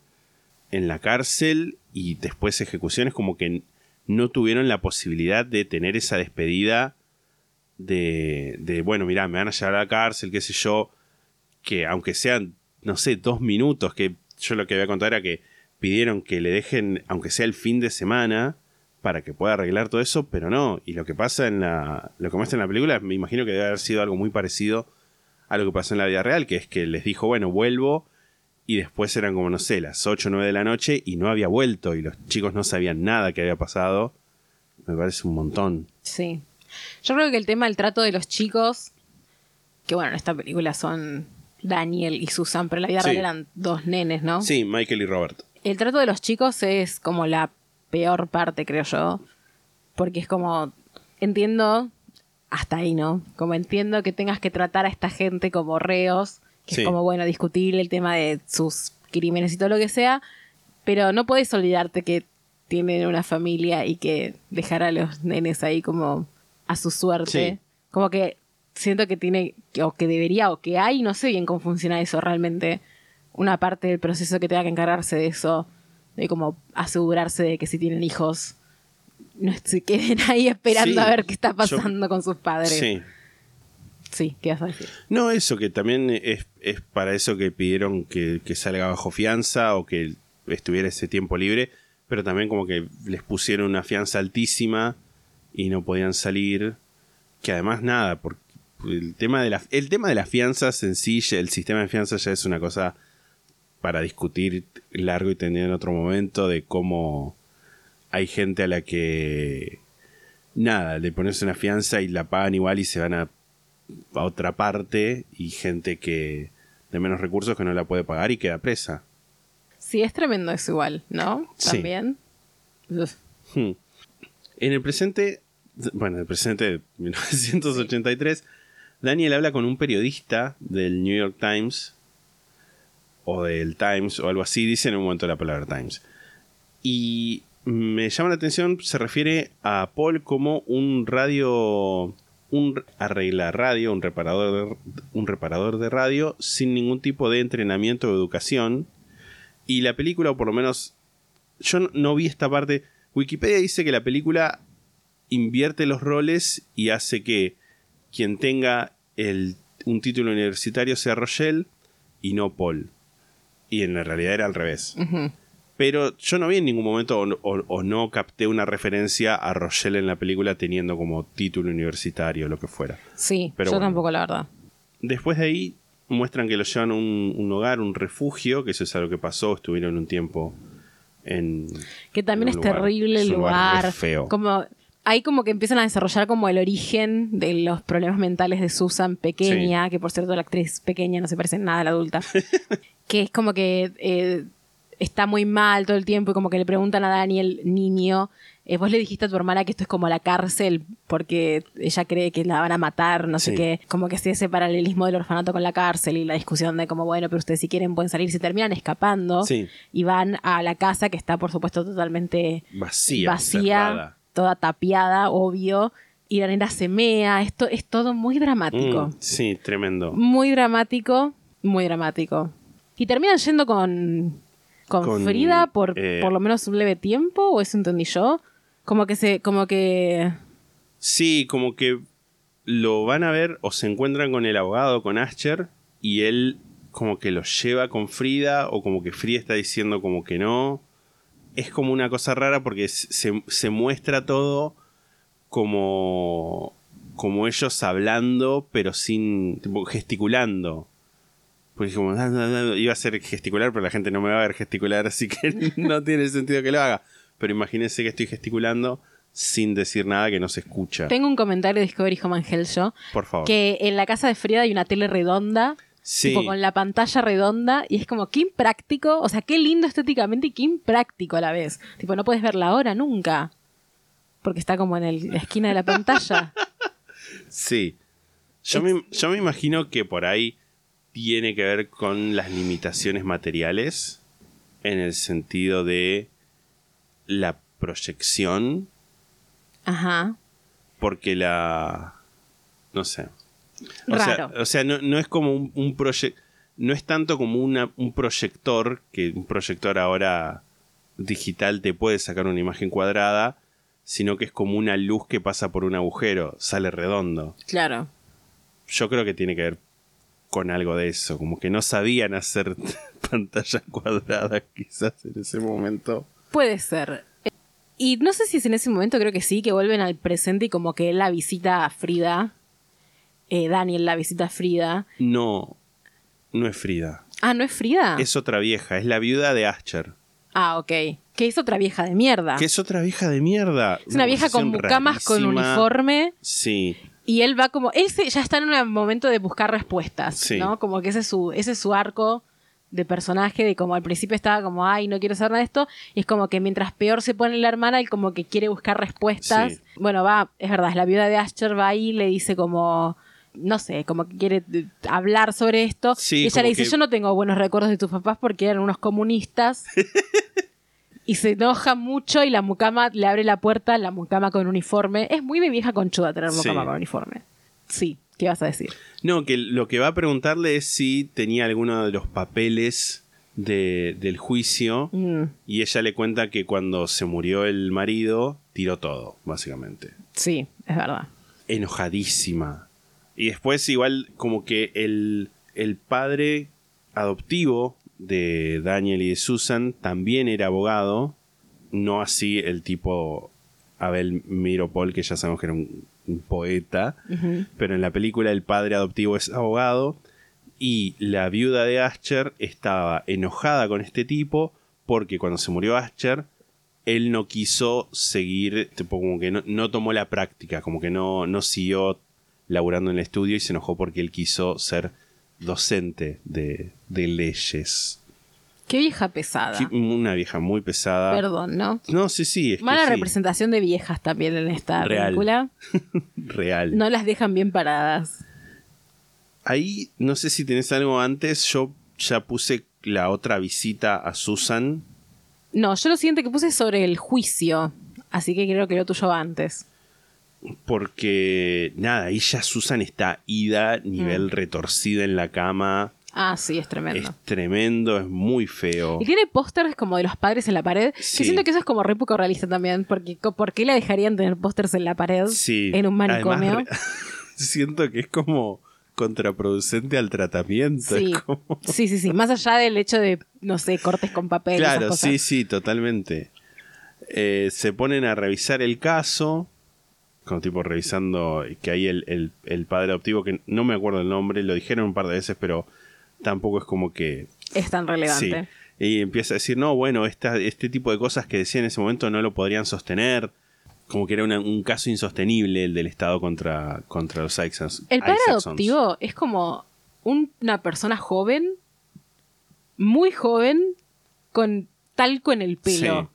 en la cárcel y después ejecuciones como que no tuvieron la posibilidad de tener esa despedida de, de bueno, mirá, me van a llevar a la cárcel, qué sé yo, que aunque sean, no sé, dos minutos, que yo lo que había contado era que pidieron que le dejen, aunque sea el fin de semana, para que pueda arreglar todo eso, pero no. Y lo que pasa en la, lo que muestra en la película, me imagino que debe haber sido algo muy parecido a lo que pasó en la vida real, que es que les dijo, bueno, vuelvo, y después eran como, no sé, las 8 o 9 de la noche y no había vuelto, y los chicos no sabían nada que había pasado. Me parece un montón. Sí. Yo creo que el tema del trato de los chicos, que bueno, en esta película son Daniel y Susan, pero en la vida Sí. real eran dos nenes, ¿no? Sí, Michael y Robert. El trato de los chicos es como la peor parte, creo yo. Porque es como. Entiendo. Hasta ahí, ¿no? Como entiendo que tengas que tratar a esta gente como reos. Que Sí. es como, bueno, discutible el tema de sus crímenes y todo lo que sea. Pero no puedes olvidarte que tienen una familia y que dejar a los nenes ahí como a su suerte. Sí. Como que siento que tiene, o que debería, o que hay, no sé bien cómo funciona eso realmente. Una parte del proceso que tenga que encargarse de eso, de como asegurarse de que si tienen hijos, no se queden ahí esperando Sí, a ver qué está yo- pasando con sus padres. Sí. Sí, ¿qué decir? No, eso, que también es, es para eso que pidieron que, que salga bajo fianza o que estuviera ese tiempo libre, pero también como que les pusieron una fianza altísima y no podían salir. Que además nada, porque el tema de la, el tema de las fianzas en sí, el sistema de fianzas ya es una cosa para discutir largo y tendido en otro momento de cómo hay gente a la que nada, le pones una fianza y la pagan igual y se van a a otra parte y gente que de menos recursos que no la puede pagar y queda presa. Sí, es tremendo eso igual, ¿no? También. Hmm. En el presente, bueno, en el presente de 1983, Daniel habla con un periodista del New York Times o del Times o algo así, dice en un momento la palabra Times. Y me llama la atención, se refiere a Paul como un radio, un arregla radio, un reparador de, un reparador de radio sin ningún tipo de entrenamiento o educación. Y la película, o por lo menos yo no, vi esta parte. Wikipedia dice que la película invierte los roles y hace que quien tenga el, un título universitario sea Rochelle y no Paul. Y en la realidad era al revés. Pero yo no vi en ningún momento o, o- o no capté una referencia a Rochelle en la película teniendo como título universitario o lo que fuera. Sí, Pero yo bueno. tampoco, la verdad. Después de ahí muestran que lo llevan a un, un hogar, un refugio, que eso es algo que pasó, estuvieron un tiempo en... Que también en es lugar- terrible el lugar lugar. feo. Como ahí como que empiezan a desarrollar como el origen de los problemas mentales de Susan pequeña, que por cierto la actriz pequeña no se parece en nada a la adulta. que es como que eh, está muy mal todo el tiempo y como que le preguntan a Daniel, niño, eh, vos le dijiste a tu hermana que esto es como la cárcel porque ella cree que la van a matar, no sé qué, como que hacía ese paralelismo del orfanato con la cárcel y la discusión de como, bueno, pero ustedes si quieren pueden salir, se terminan escapando Sí. y van a la casa que está por supuesto totalmente Vacía. vacía, cerrada. toda tapiada, obvio, y la nena se mea, esto es todo muy dramático, Mm, sí, tremendo. muy dramático, muy dramático. Y terminan yendo con, con, Con, Frida por eh, por lo menos un leve tiempo, o eso entendí yo, como que se, como que... Sí, como que lo van a ver o se encuentran con el abogado, con Asher, y él como que lo lleva con Frida, o como que Frida está diciendo como que no. Es como una cosa rara porque se, se muestra todo como como ellos hablando, pero sin tipo, gesticulando. Porque como "Ah, ah, ah", iba a ser gesticular, pero la gente no me va a ver gesticular, así que no tiene sentido que lo haga. Pero imagínense que estoy gesticulando sin decir nada que no se escucha. Tengo un comentario de Discovery Home Health Show. Por favor. Que en la casa de Frida hay una tele redonda. Sí. Tipo con la pantalla redonda. Y es como, qué impráctico. O sea, qué lindo estéticamente y qué impráctico a la vez. Tipo, no puedes ver la hora nunca. Porque está como en el- la esquina de la pantalla. Sí. Yo me, yo me imagino que por ahí tiene que ver con las limitaciones materiales en el sentido de la proyección, Ajá. porque la... no sé. O Raro. sea, o sea, no, no es como un, un proyecto... No es tanto como una- un proyector, que un proyector ahora digital te puede sacar una imagen cuadrada, sino que es como una luz que pasa por un agujero, sale redondo. Claro. Yo creo que tiene que ver con algo de eso, como que no sabían hacer pantallas cuadradas quizás en ese momento. Puede ser. Y no sé si es en ese momento, creo que sí, que vuelven al presente y como que él la visita a Frida. Eh, Daniel la visita a Frida. No, no es Frida. Ah, ¿no es Frida? Es otra vieja, es la viuda de Ascher. Ah, ok. Que es otra vieja de mierda. Que es otra vieja de mierda. Es una vieja con mucamas, con rarísima. uniforme. Sí, Y él va como. Él se- ya está en un momento de buscar respuestas. Sí. ¿No? Como que ese es su, ese es su arco de personaje. De como al principio estaba como, ay, no quiero saber nada de esto. Y es como que mientras peor se pone la hermana, él como que quiere buscar respuestas. Sí. Bueno, va, es verdad, es la viuda de Asher va ahí y le dice como. No sé, como que quiere eh, hablar sobre esto. Sí, y ella le dice: que- Yo no tengo buenos recuerdos de tus papás porque eran unos comunistas. Y se enoja mucho y la mucama le abre la puerta, la mucama con uniforme. Es muy de vieja conchuda tener mucama Sí. con uniforme. Sí, ¿qué vas a decir? No, que lo que va a preguntarle es si tenía alguno de los papeles de- del juicio. Mm, Y ella le cuenta que cuando se murió el marido, tiró todo, básicamente. sí, es verdad. Enojadísima. Y después, igual, como que el, el padre adoptivo de Daniel y de Susan también era abogado. No así el tipo Abel Miropol, que ya sabemos que era un, un poeta. Pero en la película el padre adoptivo es abogado. Y la viuda de Ascher estaba enojada con este tipo porque cuando se murió Ascher, él no quiso seguir, tipo, como que no, no tomó la práctica, como que no, no siguió laburando en el estudio y se enojó porque él quiso ser docente de, de leyes. Qué vieja pesada. Sí, Una vieja muy pesada. Perdón, ¿no? No, sí, sí. Es que Mala sí, representación de viejas también en esta Real. película. Real. No las dejan bien paradas. Ahí, no sé si tenés algo antes, yo ya puse la otra visita a Susan. No, yo lo siguiente que puse es sobre el juicio. Así que creo que lo tuyo va antes. Porque, nada, ahí ya Susan está ida, nivel Mm. retorcida en la cama. Ah, sí, es tremendo. Es tremendo, es muy feo. Y tiene pósters como de los padres en la pared. Sí. Que siento que eso es como re poco realista también. Porque ¿por qué la dejarían tener pósters en la pared? Sí. En un manicomio. Además, siento que es como contraproducente al tratamiento. Sí. como- sí, sí, sí. Más allá del hecho de, no sé, cortes con papel. esas Claro, cosas. sí, sí, totalmente. Eh, se ponen a revisar el caso. Como tipo revisando que hay el, el- el padre adoptivo, que no me acuerdo el nombre, lo dijeron un par de veces, pero tampoco es como que Es tan relevante. Sí. Y empieza a decir, no, bueno, esta, este tipo de cosas que decía en ese momento no lo podrían sostener. Como que era una- un caso insostenible el del Estado contra, contra los Isaacson- El padre Isaacsons. adoptivo es como un- una persona joven, muy joven, con talco en el pelo. Sí. O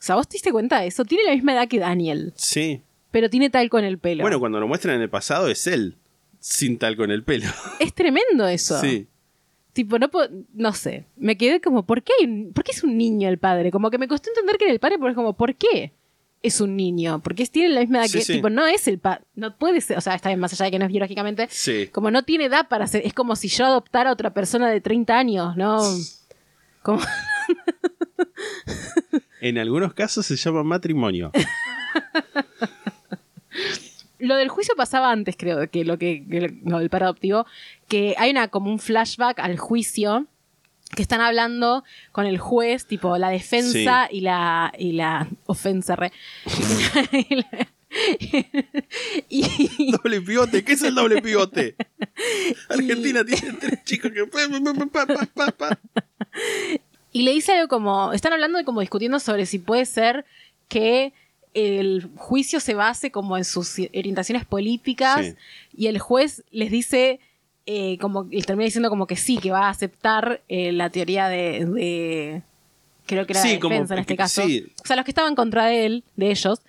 sea, ¿vos te diste cuenta de eso? Tiene la misma edad que Daniel, Sí. Pero tiene talco en el pelo. Bueno, cuando lo muestran en el pasado es él, sin tal con el pelo. es tremendo eso. Sí. Tipo, no, no sé. Me quedé como, ¿por qué, ¿por qué es un niño el padre? Como que me costó entender que era el padre, pero es como, ¿por qué es un niño? Porque tiene la misma edad Sí, que. sí. Tipo, no es el padre. No puede ser. O sea, está bien, más allá de que no es biológicamente. Sí. Como no tiene edad para ser. Es como si yo adoptara a otra persona de 30 años, ¿no? Como, En algunos casos se llama matrimonio. lo del juicio pasaba antes, creo, que lo que, que lo- del padre adoptivo. Que hay una como un flashback al juicio. Que están hablando con el juez, tipo la defensa y la y la ofensa re. y, la, y, Doble pivote, ¿qué es el doble pivote? Argentina tiene tres chicos que. y le dice algo como, están hablando de como discutiendo sobre si puede ser que el juicio se base como en sus orientaciones políticas Sí. y el juez les dice eh, como les termina diciendo como que sí que va a aceptar eh, la teoría de, de- creo que era Sí, de como defensa en este caso sí. o sea los que estaban contra de él de ellos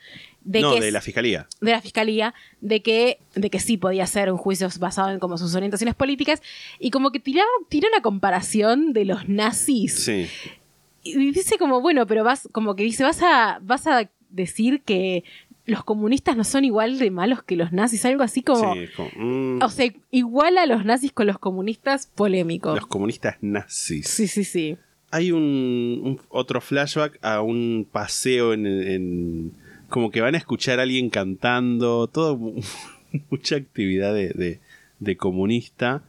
de no, que de es- la fiscalía. de la fiscalía de que, de que sí podía ser un juicio basado en como sus orientaciones políticas y como que tiraba, tira una comparación de los nazis Sí. y dice como bueno pero vas como que dice vas a vas a decir que los comunistas no son igual de malos que los nazis algo así como sí, como, mm, o sea igual a los nazis con los comunistas polémico los comunistas nazis. sí sí sí Hay un, un- otro flashback a un paseo en, en- Como que van a escuchar a alguien cantando, todo. mu- Mucha actividad de, de- de comunista.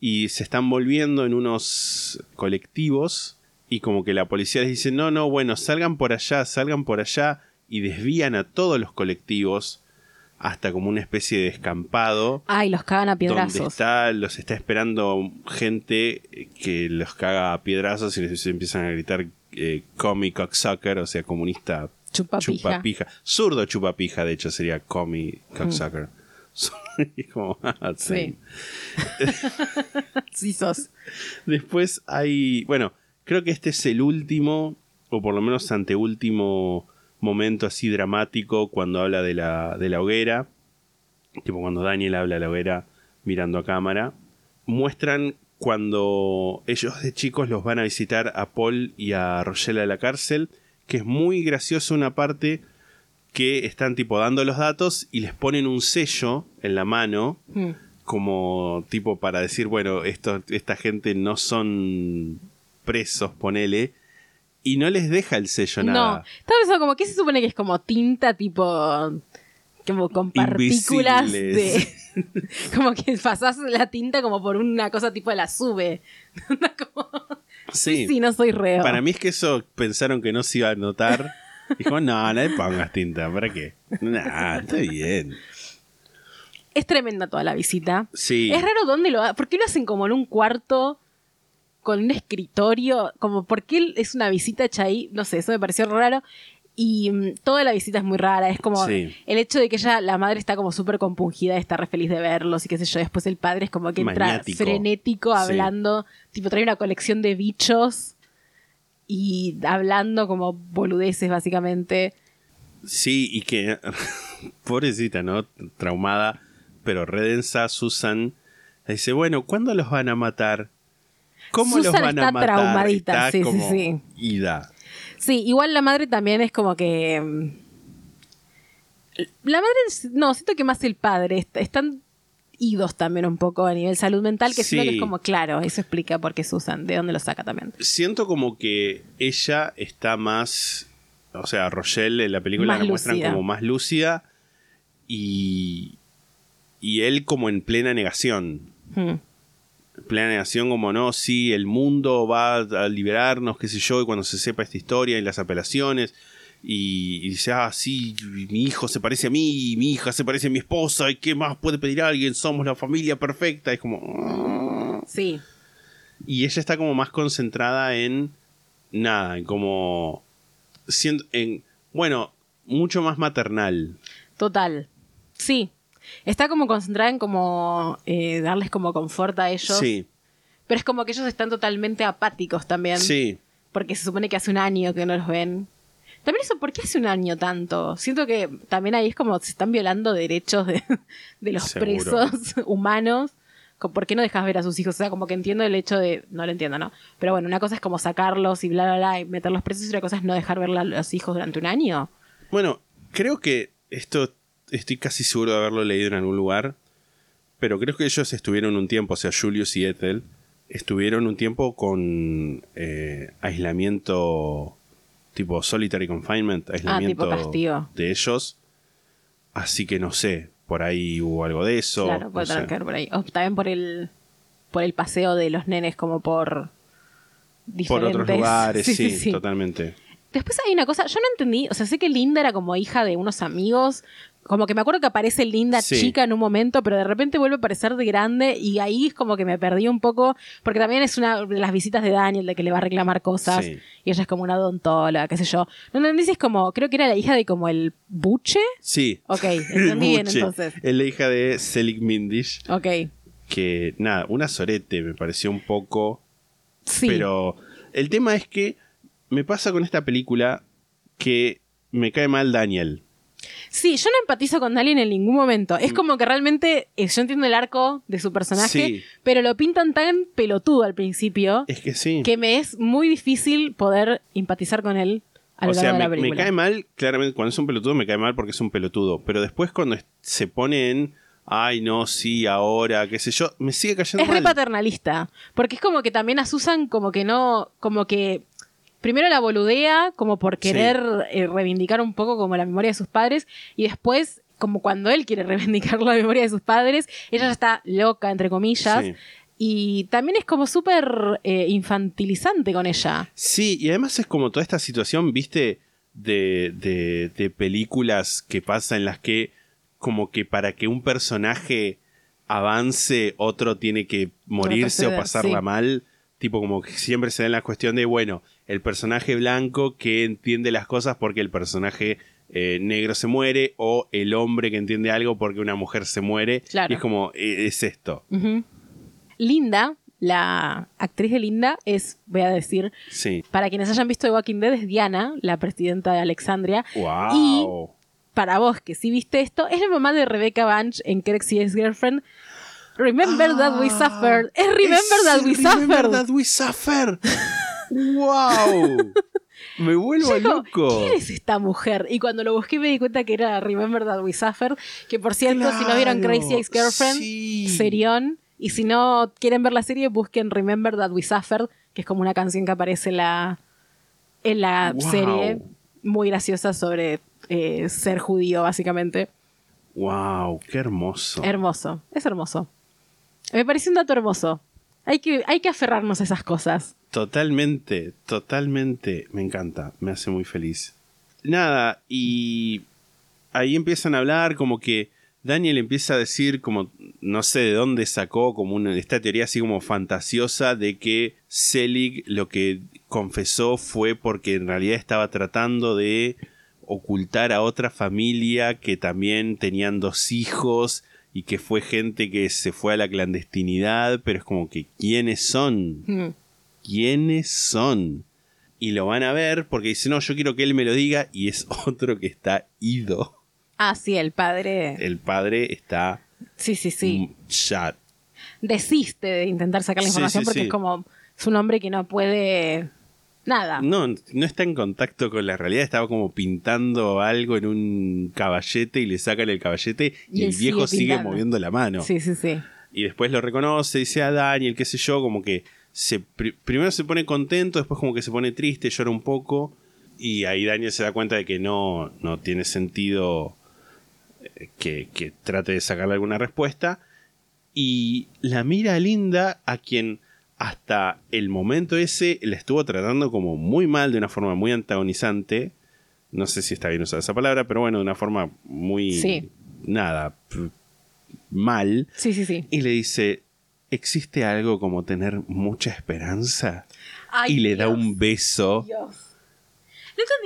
Y se están volviendo en unos colectivos. Y como que la policía les dice: No, no, bueno, salgan por allá, salgan por allá. Y desvían a todos los colectivos. Hasta como una especie de descampado ay los cagan a donde piedrazos está, los está esperando gente que los caga a piedrazos y les empiezan a gritar eh, comi cocksucker, o sea, comunista chupa pija chupapija. Zurdo chupapija, de hecho, sería comi cocksucker. Y como, ah, sí sí sos Después hay, bueno, creo que este es el último, o por lo menos anteúltimo momento así dramático cuando habla de la, de la hoguera, tipo cuando Daniel habla de la hoguera mirando a cámara, muestran cuando ellos de chicos los van a visitar a Paul y a Rochelle a la cárcel, que es muy gracioso una parte que están tipo dando los datos y les ponen un sello en la mano Mm. como tipo para decir, bueno, esto, esta gente no son presos, ponele, y no les deja el sello No, nada. estaba pensando como que se supone que es como tinta tipo como con partículas de como que pasás la tinta como por una cosa tipo de la sube. Como, Sí, sí, no soy reo. para mí es que eso pensaron que no se iba a notar. Dijo, no, no le pongas tinta, ¿para qué? Nah, está bien. Es tremenda toda la visita. Sí. Es raro dónde lo ha- ¿Por qué lo hacen como en un cuarto con un escritorio? Como por qué es una visita hecha ahí, no sé, eso me pareció raro. Y mm, toda la visita es muy rara, es como Sí. el hecho de que ella, la madre está como súper compungida, está re feliz de verlos y qué sé yo, después el padre es como que entra Maniático. frenético Sí. hablando, tipo trae una colección de bichos y hablando como boludeces básicamente. Sí, y que, pobrecita, ¿no? Traumada, pero redensa, Susan, dice, bueno, ¿cuándo los van a matar? ¿Cómo los Susan a está matar? traumadita, Está sí, sí, como sí. ida. Sí, igual la madre también es como que. mm, La madre, no, siento que más el padre. est- Están idos también un poco a nivel salud mental, que siento que Sí. es como, claro, eso explica por qué Susan, de dónde lo saca también. Siento como que ella está más. O sea, Rochelle en la película Más la muestran como más lúcida y. Y él como en plena negación. Hmm. Negación, como no, sí, el mundo va a liberarnos, qué sé yo, y cuando se sepa esta historia y las apelaciones. Y, y dice, ah, sí, mi hijo se parece a mí, mi hija se parece a mi esposa, ¿y qué más puede pedir alguien? Somos la familia perfecta. Es como. "Ah". Sí, Y ella está como más concentrada en nada, en como siendo en bueno, mucho más maternal. total. Sí. Está como concentrada en como eh, darles como confort a ellos. Sí, Pero es como que ellos están totalmente apáticos también. sí. Porque se supone que hace un año que no los ven. También eso, ¿por qué hace un año tanto? Siento que también ahí es como se están violando derechos de, de los Seguro. presos humanos. ¿Por qué no dejas ver a sus hijos? O sea, como que entiendo el hecho de... No lo entiendo, ¿no? Pero bueno, una cosa es como sacarlos y bla, bla, bla, y meterlos presos y otra cosa es no dejar ver a los hijos durante un año. Bueno, creo que esto estoy casi seguro de haberlo leído en algún lugar, pero creo que ellos estuvieron un tiempo, o sea, Julius y Ethel, estuvieron un tiempo con eh, aislamiento tipo solitary confinement, aislamiento Ah, tipo castigo. de ellos. Así que no sé, por ahí hubo algo de eso. claro, puede no tener sé. que ver por ahí. O también por el, por el paseo de los nenes como por... Por otros diferentes- lugares, sí, totalmente. Después hay una cosa, yo no entendí, o sea, sé que Linda era como hija de unos amigos, como que me acuerdo que aparece Linda Sí. chica en un momento, pero de repente vuelve a aparecer de grande y ahí es como que me perdí un poco, porque también es una de las visitas de Daniel de que le va a reclamar cosas Sí. y ella es como una odontóloga, qué sé yo. No entendí si es como, creo que era la hija de como el buche. Sí. Ok, entendí bien entonces. Es la hija de Selig Mindish. Ok, Que nada, una sorete me pareció un poco. sí. Pero el tema es que me pasa con esta película que me cae mal Daniel. Sí, yo no empatizo con Daniel en ningún momento. Es como que realmente eh, yo entiendo el arco de su personaje, Sí. pero lo pintan tan pelotudo al principio Es que sí. que me es muy difícil poder empatizar con él a lo o largo sea, de la me, me película. cae mal, claramente, cuando es un pelotudo me cae mal porque es un pelotudo. Pero después cuando se pone en, ay, no, sí, ahora, qué sé yo, me sigue cayendo Es re mal. paternalista, porque es como que también a Susan como que no, como que primero la boludea como por querer eh, reivindicar un poco como la memoria de sus padres y después como cuando él quiere reivindicar la memoria de sus padres, ella ya está loca entre comillas Sí. y también es como súper eh, infantilizante con ella. Sí, y además es como toda esta situación, viste, de, de, de películas que pasa en las que como que para que un personaje avance, otro tiene que morirse o pasarla sí. mal. Tipo como que siempre se da en la cuestión de, bueno, el personaje blanco que entiende las cosas porque el personaje eh, negro se muere o el hombre que entiende algo porque una mujer se muere. Claro. Y es como, eh, es esto. Linda, la actriz de Linda, es, voy a decir, Sí. para quienes hayan visto The Walking Dead, es Diana, la presidenta de Alexandria. ¡Wow! para vos que sí viste esto, es la mamá de Rebecca Banch en Crazy Ex-Girlfriend. Remember that we suffered. Es Remember that we Ah, Remember suffered. that we suffer. ¡Wow! Me vuelvo Yo loco. ¿Quién es esta mujer? Y cuando lo busqué me di cuenta que era Remember That We Suffered. Que por cierto, si no vieron Crazy Ex-Girlfriend, sí. serión. Y si no quieren ver la serie, busquen Remember That We Suffered, que es como una canción que aparece en la, en la Wow. serie. Muy graciosa sobre eh, ser judío, básicamente. ¡Wow! ¡Qué hermoso! Hermoso, es hermoso. Me parece un dato hermoso. Hay que, hay que aferrarnos a esas cosas. Totalmente, totalmente. Me encanta, me hace muy feliz. Nada, y ahí empiezan a hablar como que Daniel empieza a decir como, no sé de dónde sacó como una, esta teoría así como fantasiosa de que Selig lo que confesó fue porque en realidad estaba tratando de ocultar a otra familia que también tenían dos hijos y que fue gente que se fue a la clandestinidad, pero es como que ¿quiénes son? Mm. quiénes son. Y lo van a ver porque dice, no, yo quiero que él me lo diga. Y es otro que está ido. Ah, sí, el padre. El padre está Sí, sí, sí. ya. Desiste de intentar sacar la Sí, información sí, porque sí. es como. Es un hombre que no puede. Nada. No, no está en contacto con la realidad. Estaba como pintando algo en un caballete y le sacan el caballete y, el viejo sigue moviendo la mano. Sí, sí, sí. Y después lo reconoce, dice a Daniel, qué sé yo, como que se, pri- primero se pone contento, después como que se pone triste, llora un poco. Y ahí Daniel se da cuenta de que no, no tiene sentido eh, que, que trate de sacarle alguna respuesta. Y la mira a Linda, a quien hasta el momento ese le estuvo tratando como muy mal, de una forma muy antagonizante. No sé si está bien usada esa palabra, pero bueno, de una forma muy... Sí. Nada, mal. Sí, sí, sí. Y le dice, ¿existe algo como tener mucha esperanza? Ay, y le da un beso. Dios.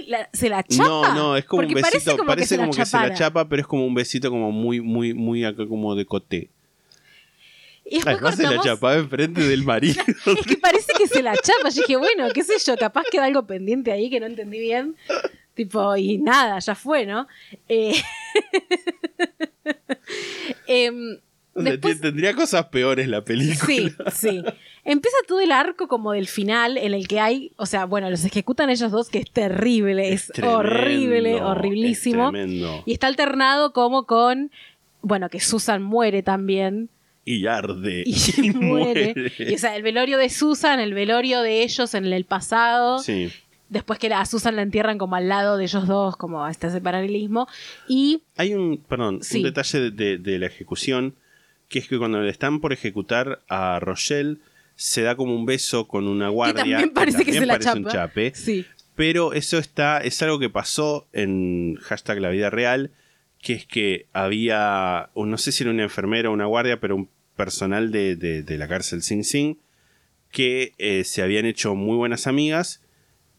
La- ¿Se la chapa? No, no, es como Porque un besito, Parece como, parece que, se la que se la chapa, pero es como un besito como muy, muy, muy acá como de coté. Y después Además se la chapaba enfrente del marido. Es que parece que se la chapa. Yo dije, bueno, qué sé yo, capaz queda algo pendiente ahí que no entendí bien. Tipo, y nada, ya fue, ¿no? Eh, em, después- tendría cosas peores la película. Sí, sí. Empieza todo el arco como del final en el que hay, o sea, bueno, los ejecutan ellos dos, que es terrible, es, tremendo, horrible, horriblísimo. es tremendo. Y está alternado como con, bueno, que Susan muere también. Y arde. Y, muere. Y, o sea, el velorio de Susan, el velorio de ellos en el pasado. Sí. Después que a Susan la entierran como al lado de ellos dos, como a este paralelismo. Y Hay un, perdón, Sí. un detalle de, de- de la ejecución, que es que cuando le están por ejecutar a Rochelle, se da como un beso con una guardia. también parece que se la parece un chapa. chape. Sí. Pero eso está, es algo que pasó en hashtag la vida real, que es que había, no sé si era una enfermera o una guardia, pero un personal de, de- de la cárcel Sing Sing, que eh, se habían hecho muy buenas amigas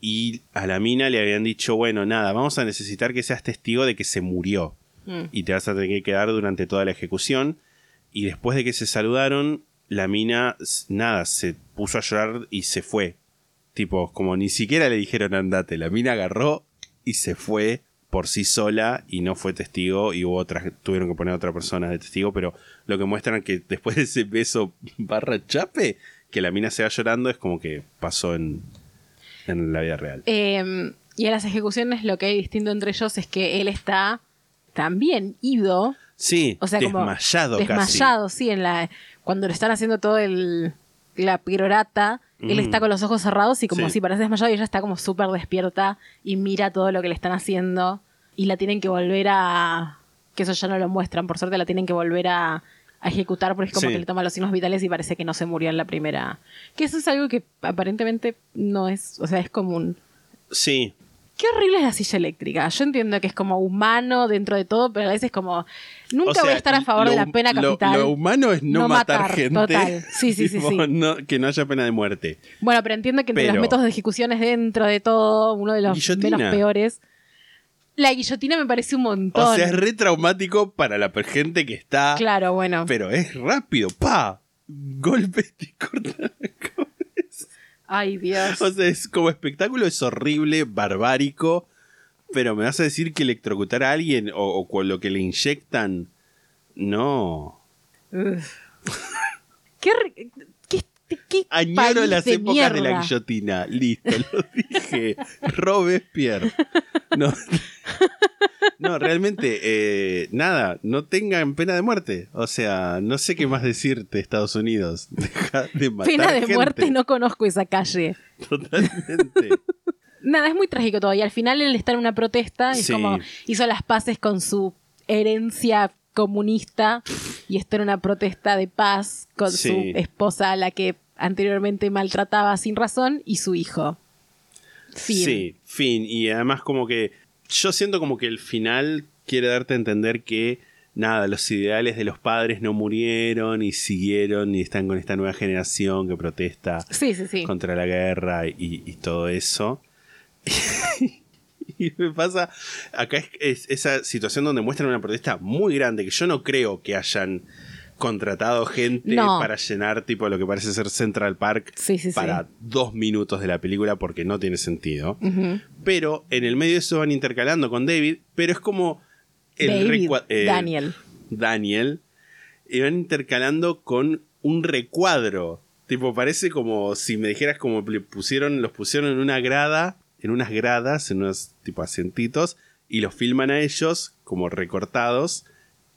y a la mina le habían dicho, bueno, nada, vamos a necesitar que seas testigo de que se murió Mm. y te vas a tener que quedar durante toda la ejecución. Y después de que se saludaron, la mina, nada, se puso a llorar y se fue. Tipo, como ni siquiera le dijeron andate. La mina agarró y se fue por sí sola y no fue testigo. Y hubo otras, tuvieron que poner a otra persona de testigo. Pero lo que muestran que después de ese beso barra chape, que la mina se va llorando, es como que pasó en, en la vida real. Eh, y en las ejecuciones lo que hay distinto entre ellos es que él está también ido. Sí, O sea, como desmayado, casi. desmayado, sí, en la cuando le están haciendo todo el la pirorata, él Mm. está con los ojos cerrados y como Sí. si parece desmayado y ella está como súper despierta y mira todo lo que le están haciendo y la tienen que volver a que eso ya no lo muestran, por suerte la tienen que volver a, a ejecutar porque es como Sí. que le toma los signos vitales y parece que no se murió en la primera. Que eso es algo que aparentemente no es, o sea, es común. Sí, Qué horrible es la silla eléctrica. Yo entiendo que es como humano dentro de todo, pero a veces como nunca O sea, voy a estar a favor lo- de la pena capital. Lo, humano es no, No matar, matar, gente. total. Sí, sí, sí, Tipo, sí. no- que no haya pena de muerte. Bueno, pero entiendo que entre Pero- los métodos de ejecución es dentro de todo uno de los menos peores. La guillotina me parece un montón. O sea, es re traumático para la gente que está. Claro, bueno. Pero es rápido, pa. Golpe y corta. Ay, Dios. O sea, es como espectáculo, es horrible, barbárico. Pero me vas a decir que electrocutar a alguien o, o con lo que le inyectan. No. Uf. qué, qué, qué Añoro las de épocas de la guillotina. Listo, lo dije. Robespierre. No, no realmente, eh, nada, no tengan pena de muerte. O sea, no sé qué más decirte, Estados Unidos. Deja de matar Pena de gente. muerte, no conozco esa calle. Totalmente. Nada, es muy trágico todo. Y al final él está en una protesta, es Sí. como hizo las paces con su herencia comunista y está en una protesta de paz con Sí. su esposa, a la que anteriormente maltrataba sin razón, y su hijo. Fin. Sí, fin. Y además como que yo siento como que el final quiere darte a entender que nada, los ideales de los padres no murieron y siguieron y están con esta nueva generación que protesta Sí, sí, sí. contra la guerra y, y todo eso. y me pasa, acá es, es esa situación donde muestran una protesta muy grande que yo no creo que hayan contratado gente No. para llenar tipo lo que parece ser Central Park Sí, sí, sí. para dos minutos de la película porque no tiene sentido. Pero en el medio de eso van intercalando con David, pero es como el David, eh, Daniel. Daniel, y van intercalando con un recuadro. Tipo, parece como si me dijeras como le pusieron, los pusieron en una grada, en unas gradas, en unos tipo asientitos, y los filman a ellos como recortados.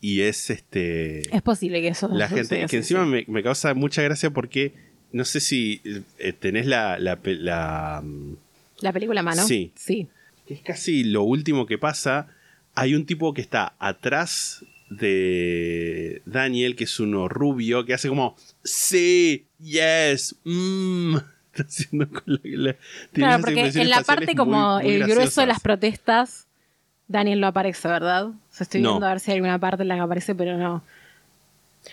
Y es este. Es posible que eso La gente. suceda, que encima sí. Me, me causa mucha gracia porque. No sé si eh, tenés la. la, mm, La película a mano. Sí. Sí. que es casi lo último que pasa. Hay un tipo que está atrás de Daniel, que es uno rubio, que hace como, sí, yes, mm. Está haciendo con la, la- Claro, porque en la parte como muy- muy el grueso de las protestas, Daniel no aparece, ¿verdad? O sea, estoy No. viendo a ver si hay alguna parte en la que aparece, pero no.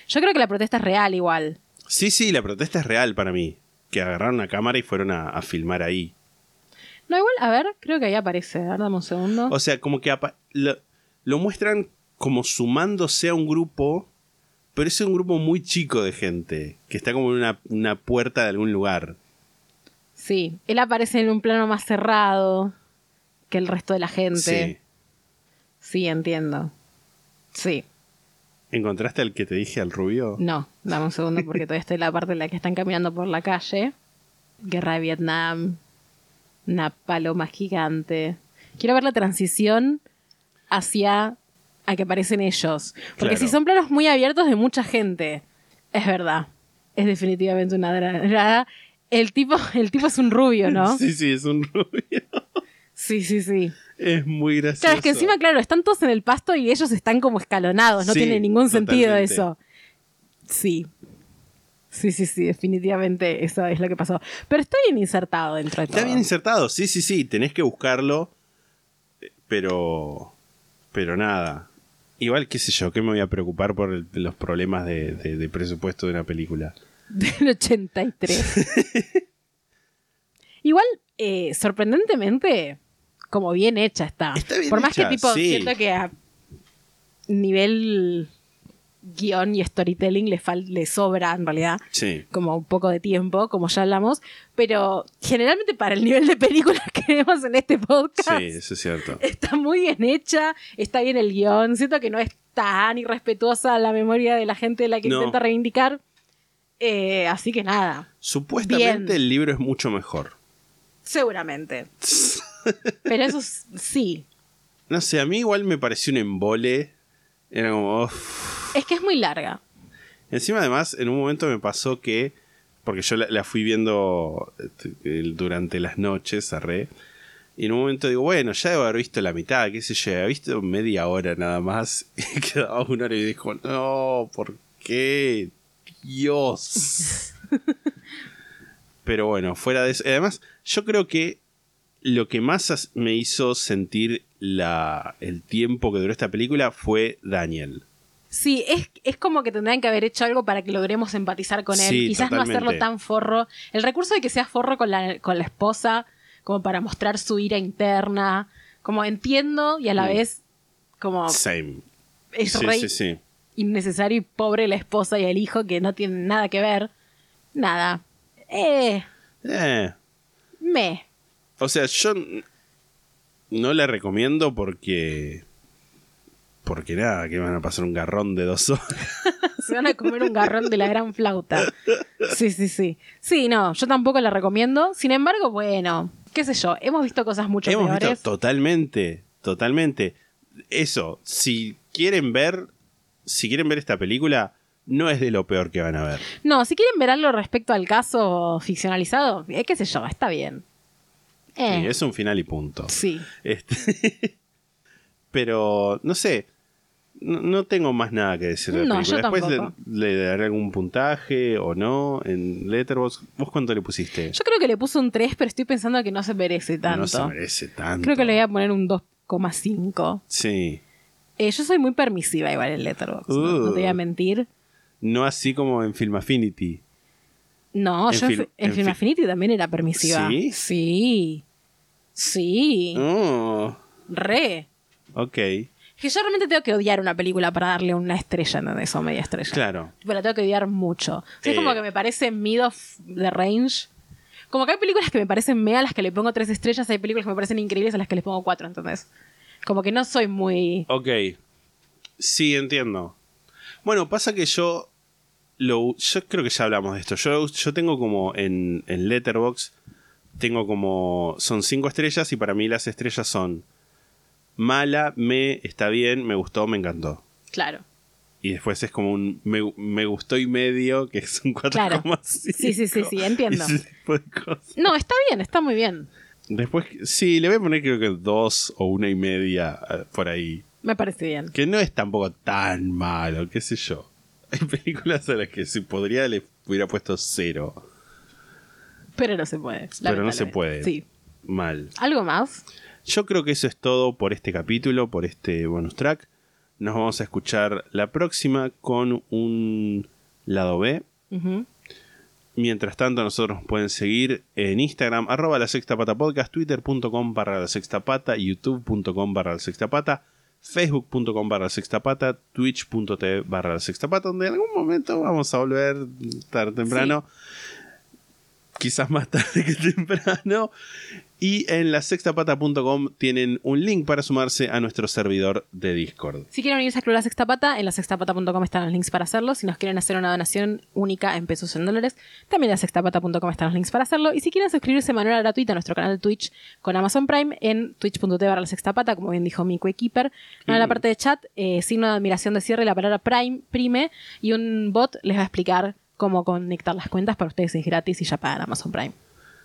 Yo creo que la protesta es real igual. Sí, sí, la protesta es real para mí. Que agarraron una cámara y fueron a, a filmar ahí. No, igual, a ver, creo que ahí aparece. A ver, dame un segundo. O sea, como que lo, lo muestran como sumándose a un grupo, pero es un grupo muy chico de gente, que está como en una, una puerta de algún lugar. Sí, él aparece en un plano más cerrado que el resto de la gente. Sí. Sí, entiendo. Sí, ¿Encontraste al que te dije, al rubio? no, dame un segundo porque todavía estoy en la parte en la que están caminando por la calle. Guerra de Vietnam, una paloma gigante. Quiero ver la transición hacia a que aparecen ellos. Porque Claro. si son planos muy abiertos de mucha gente, es verdad. Es definitivamente una dra- El tipo, el tipo es un rubio, ¿no? Sí, sí, es un rubio. Sí, sí, sí. Es muy gracioso. Claro, es que encima, claro, están todos en el pasto y ellos están como escalonados. No Sí, tiene ningún sentido totalmente. eso. Sí. Sí, sí, sí, definitivamente eso es lo que pasó. Pero está bien insertado dentro de todo. Está bien insertado, sí, sí, sí, tenés que buscarlo, pero... Pero nada. Igual, qué sé yo, ¿qué me voy a preocupar por el- los problemas de, de- de presupuesto de una película? Del 83. Igual, eh, sorprendentemente, como bien hecha está. Está bien Por más hecha, que tipo, sí. siento que a nivel guion y storytelling le, fal- le sobra en realidad Sí. como un poco de tiempo, como ya hablamos, pero generalmente para el nivel de películas que vemos en este podcast, Sí, eso es cierto. está muy bien hecha, está bien el guion, siento que no es tan irrespetuosa la memoria de la gente de la que No. intenta reivindicar. Eh, así que nada, Supuestamente Bien. el libro es mucho mejor. seguramente. Pero eso sí, No sé, a mí igual me pareció un embole. Era como... es que es muy larga. Encima además, en un momento me pasó que... Porque yo la, la fui viendo eh, durante las noches, cerré. Y en un momento digo, bueno, ya debo haber visto la mitad, qué sé yo, he visto media hora nada más. Y quedaba una hora y dijo, no, ¿por qué? Dios. Pero bueno, fuera de eso. Además, yo creo que lo que más me hizo sentir la, el tiempo que duró esta película fue Daniel. Sí, es, es como que tendrían que haber hecho algo para que logremos empatizar con él. Sí, Quizás no hacerlo tan forro. El recurso de que sea forro con la, con la esposa, como para mostrar su ira interna. Como entiendo y a la Mm. vez como Same. es sí, re sí, sí. Innecesario y pobre la esposa y el hijo que no tienen nada que ver. Nada. Eh, Eh, me. o sea, yo no la recomiendo porque... Porque nada, que van a pasar un garrón de dos horas. Se van a comer un garrón de la gran flauta. Sí, sí, sí. Sí, no, yo tampoco la recomiendo. Sin embargo, bueno, qué sé yo, hemos visto cosas mucho Hemos peores. visto totalmente, totalmente. Eso, si quieren ver, si quieren ver esta película, no es de lo peor que van a ver. No, si quieren ver algo respecto al caso ficcionalizado, eh, qué sé yo, está bien. Eh, Sí, es un final y punto. sí. Este, pero, no sé, no, no tengo más nada que decir de la No, película. yo Después le, le daré algún puntaje o no en Letterboxd. ¿Vos cuánto le pusiste? Yo creo que le puse un 3, pero estoy pensando que no se merece tanto. No se merece tanto. Creo que le voy a poner un 2,5. Sí. Eh, yo soy muy permisiva igual en Letterboxd, no, Uh. no te voy a mentir. No así como en Film Affinity. No, En yo en, en en Film Fi- Affinity también era permisiva. ¿Sí? Sí. Sí. Oh, Re. ok. Que yo realmente tengo que odiar una película para darle una estrella, ¿entendés? O media estrella. Claro. Tipo, la tengo que odiar mucho. O sea, es Eh. como que me parece mid of the range. Como que hay películas que me parecen mea a las que le pongo tres estrellas, hay películas que me parecen increíbles a las que les pongo cuatro, ¿entendés? Como que no soy muy... Ok. Sí, entiendo. Bueno, pasa que yo. Lo, yo creo que ya hablamos de esto. Yo, yo tengo como en, en Letterbox. Tengo como. Son cinco estrellas y para mí las estrellas son. Mala, me, está bien, me gustó, me encantó. Claro. Y después es como un me, me gustó y medio, que son 4,5. Claro. Sí, sí, sí, sí, entiendo. No, está bien, está muy bien. Después, sí, le voy a poner creo que dos o una y media eh, por ahí. Me parece bien. Que no es tampoco tan malo, qué sé yo. Hay películas a las que si podría le hubiera puesto cero. Pero no se puede. Pero no se puede. Sí. Mal. ¿Algo más? Yo creo que eso es todo por este capítulo, por este bonus track. Nos vamos a escuchar la próxima con un lado B. Ujú. Mientras tanto, nosotros nos pueden seguir en Instagram, arroba la sexta pata podcast, twitter.com barra la sexta pata, youtube.com barra la sexta pata, facebook.com barra la sexta pata, twitch.tv barra la sexta pata, donde en algún momento vamos a volver tarde o temprano. Quizás más tarde que temprano. Y en la sextapata.com tienen un link para sumarse a nuestro servidor de Discord. Si quieren unirse a Club La Sexta Pata, en la sextapata.com están los links para hacerlo. Si nos quieren hacer una donación única en pesos o en dólares, también en la sextapata.com están los links para hacerlo. Y si quieren suscribirse de manera gratuita a nuestro canal de Twitch con Amazon Prime, en twitch.tv barra la sextapata, como bien dijo mi coequiper. En la parte de chat, eh, signo de admiración de cierre, la palabra Prime, Prime, y un bot les va a explicar cómo conectar las cuentas para ustedes es gratis y ya pagan Amazon Prime.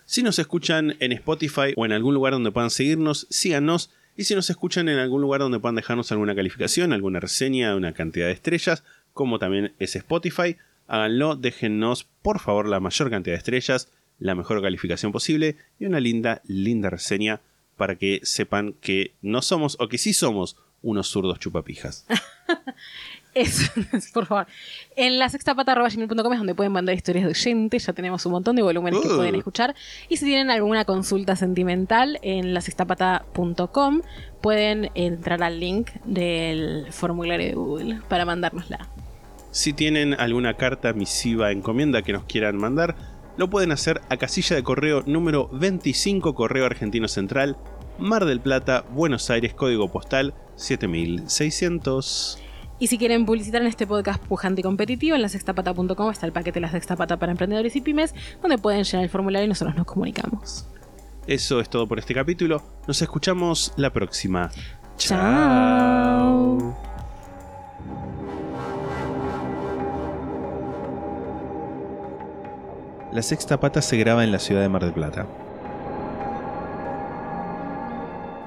Si nos escuchan en Spotify o en algún lugar donde puedan seguirnos, síganos. Y si nos escuchan en algún lugar donde puedan dejarnos alguna calificación, alguna reseña, una cantidad de estrellas, como también es Spotify, háganlo, déjennos por favor la mayor cantidad de estrellas, la mejor calificación posible y una linda, linda reseña para que sepan que no somos, o que sí somos, unos zurdos chupapijas. Eso, por favor. En la sextapata.gmail.com es donde pueden mandar historias de oyentes. Ya tenemos un montón de volúmenes que Uh. pueden escuchar. Y si tienen alguna consulta sentimental en la sextapata.com, pueden entrar al link del formulario de Google para mandárnosla. Si tienen alguna carta, misiva, encomienda que nos quieran mandar, lo pueden hacer a casilla de correo número 25 Correo Argentino Central, Mar del Plata, Buenos Aires, código postal 7600. Y si quieren publicitar en este podcast pujante y competitivo, en la sextapata.com está el paquete La Sextapata para emprendedores y pymes, donde pueden llenar el formulario y nosotros nos comunicamos. Eso es todo por este capítulo. Nos escuchamos la próxima. Chao. La sexta pata se graba en la ciudad de Mar del Plata.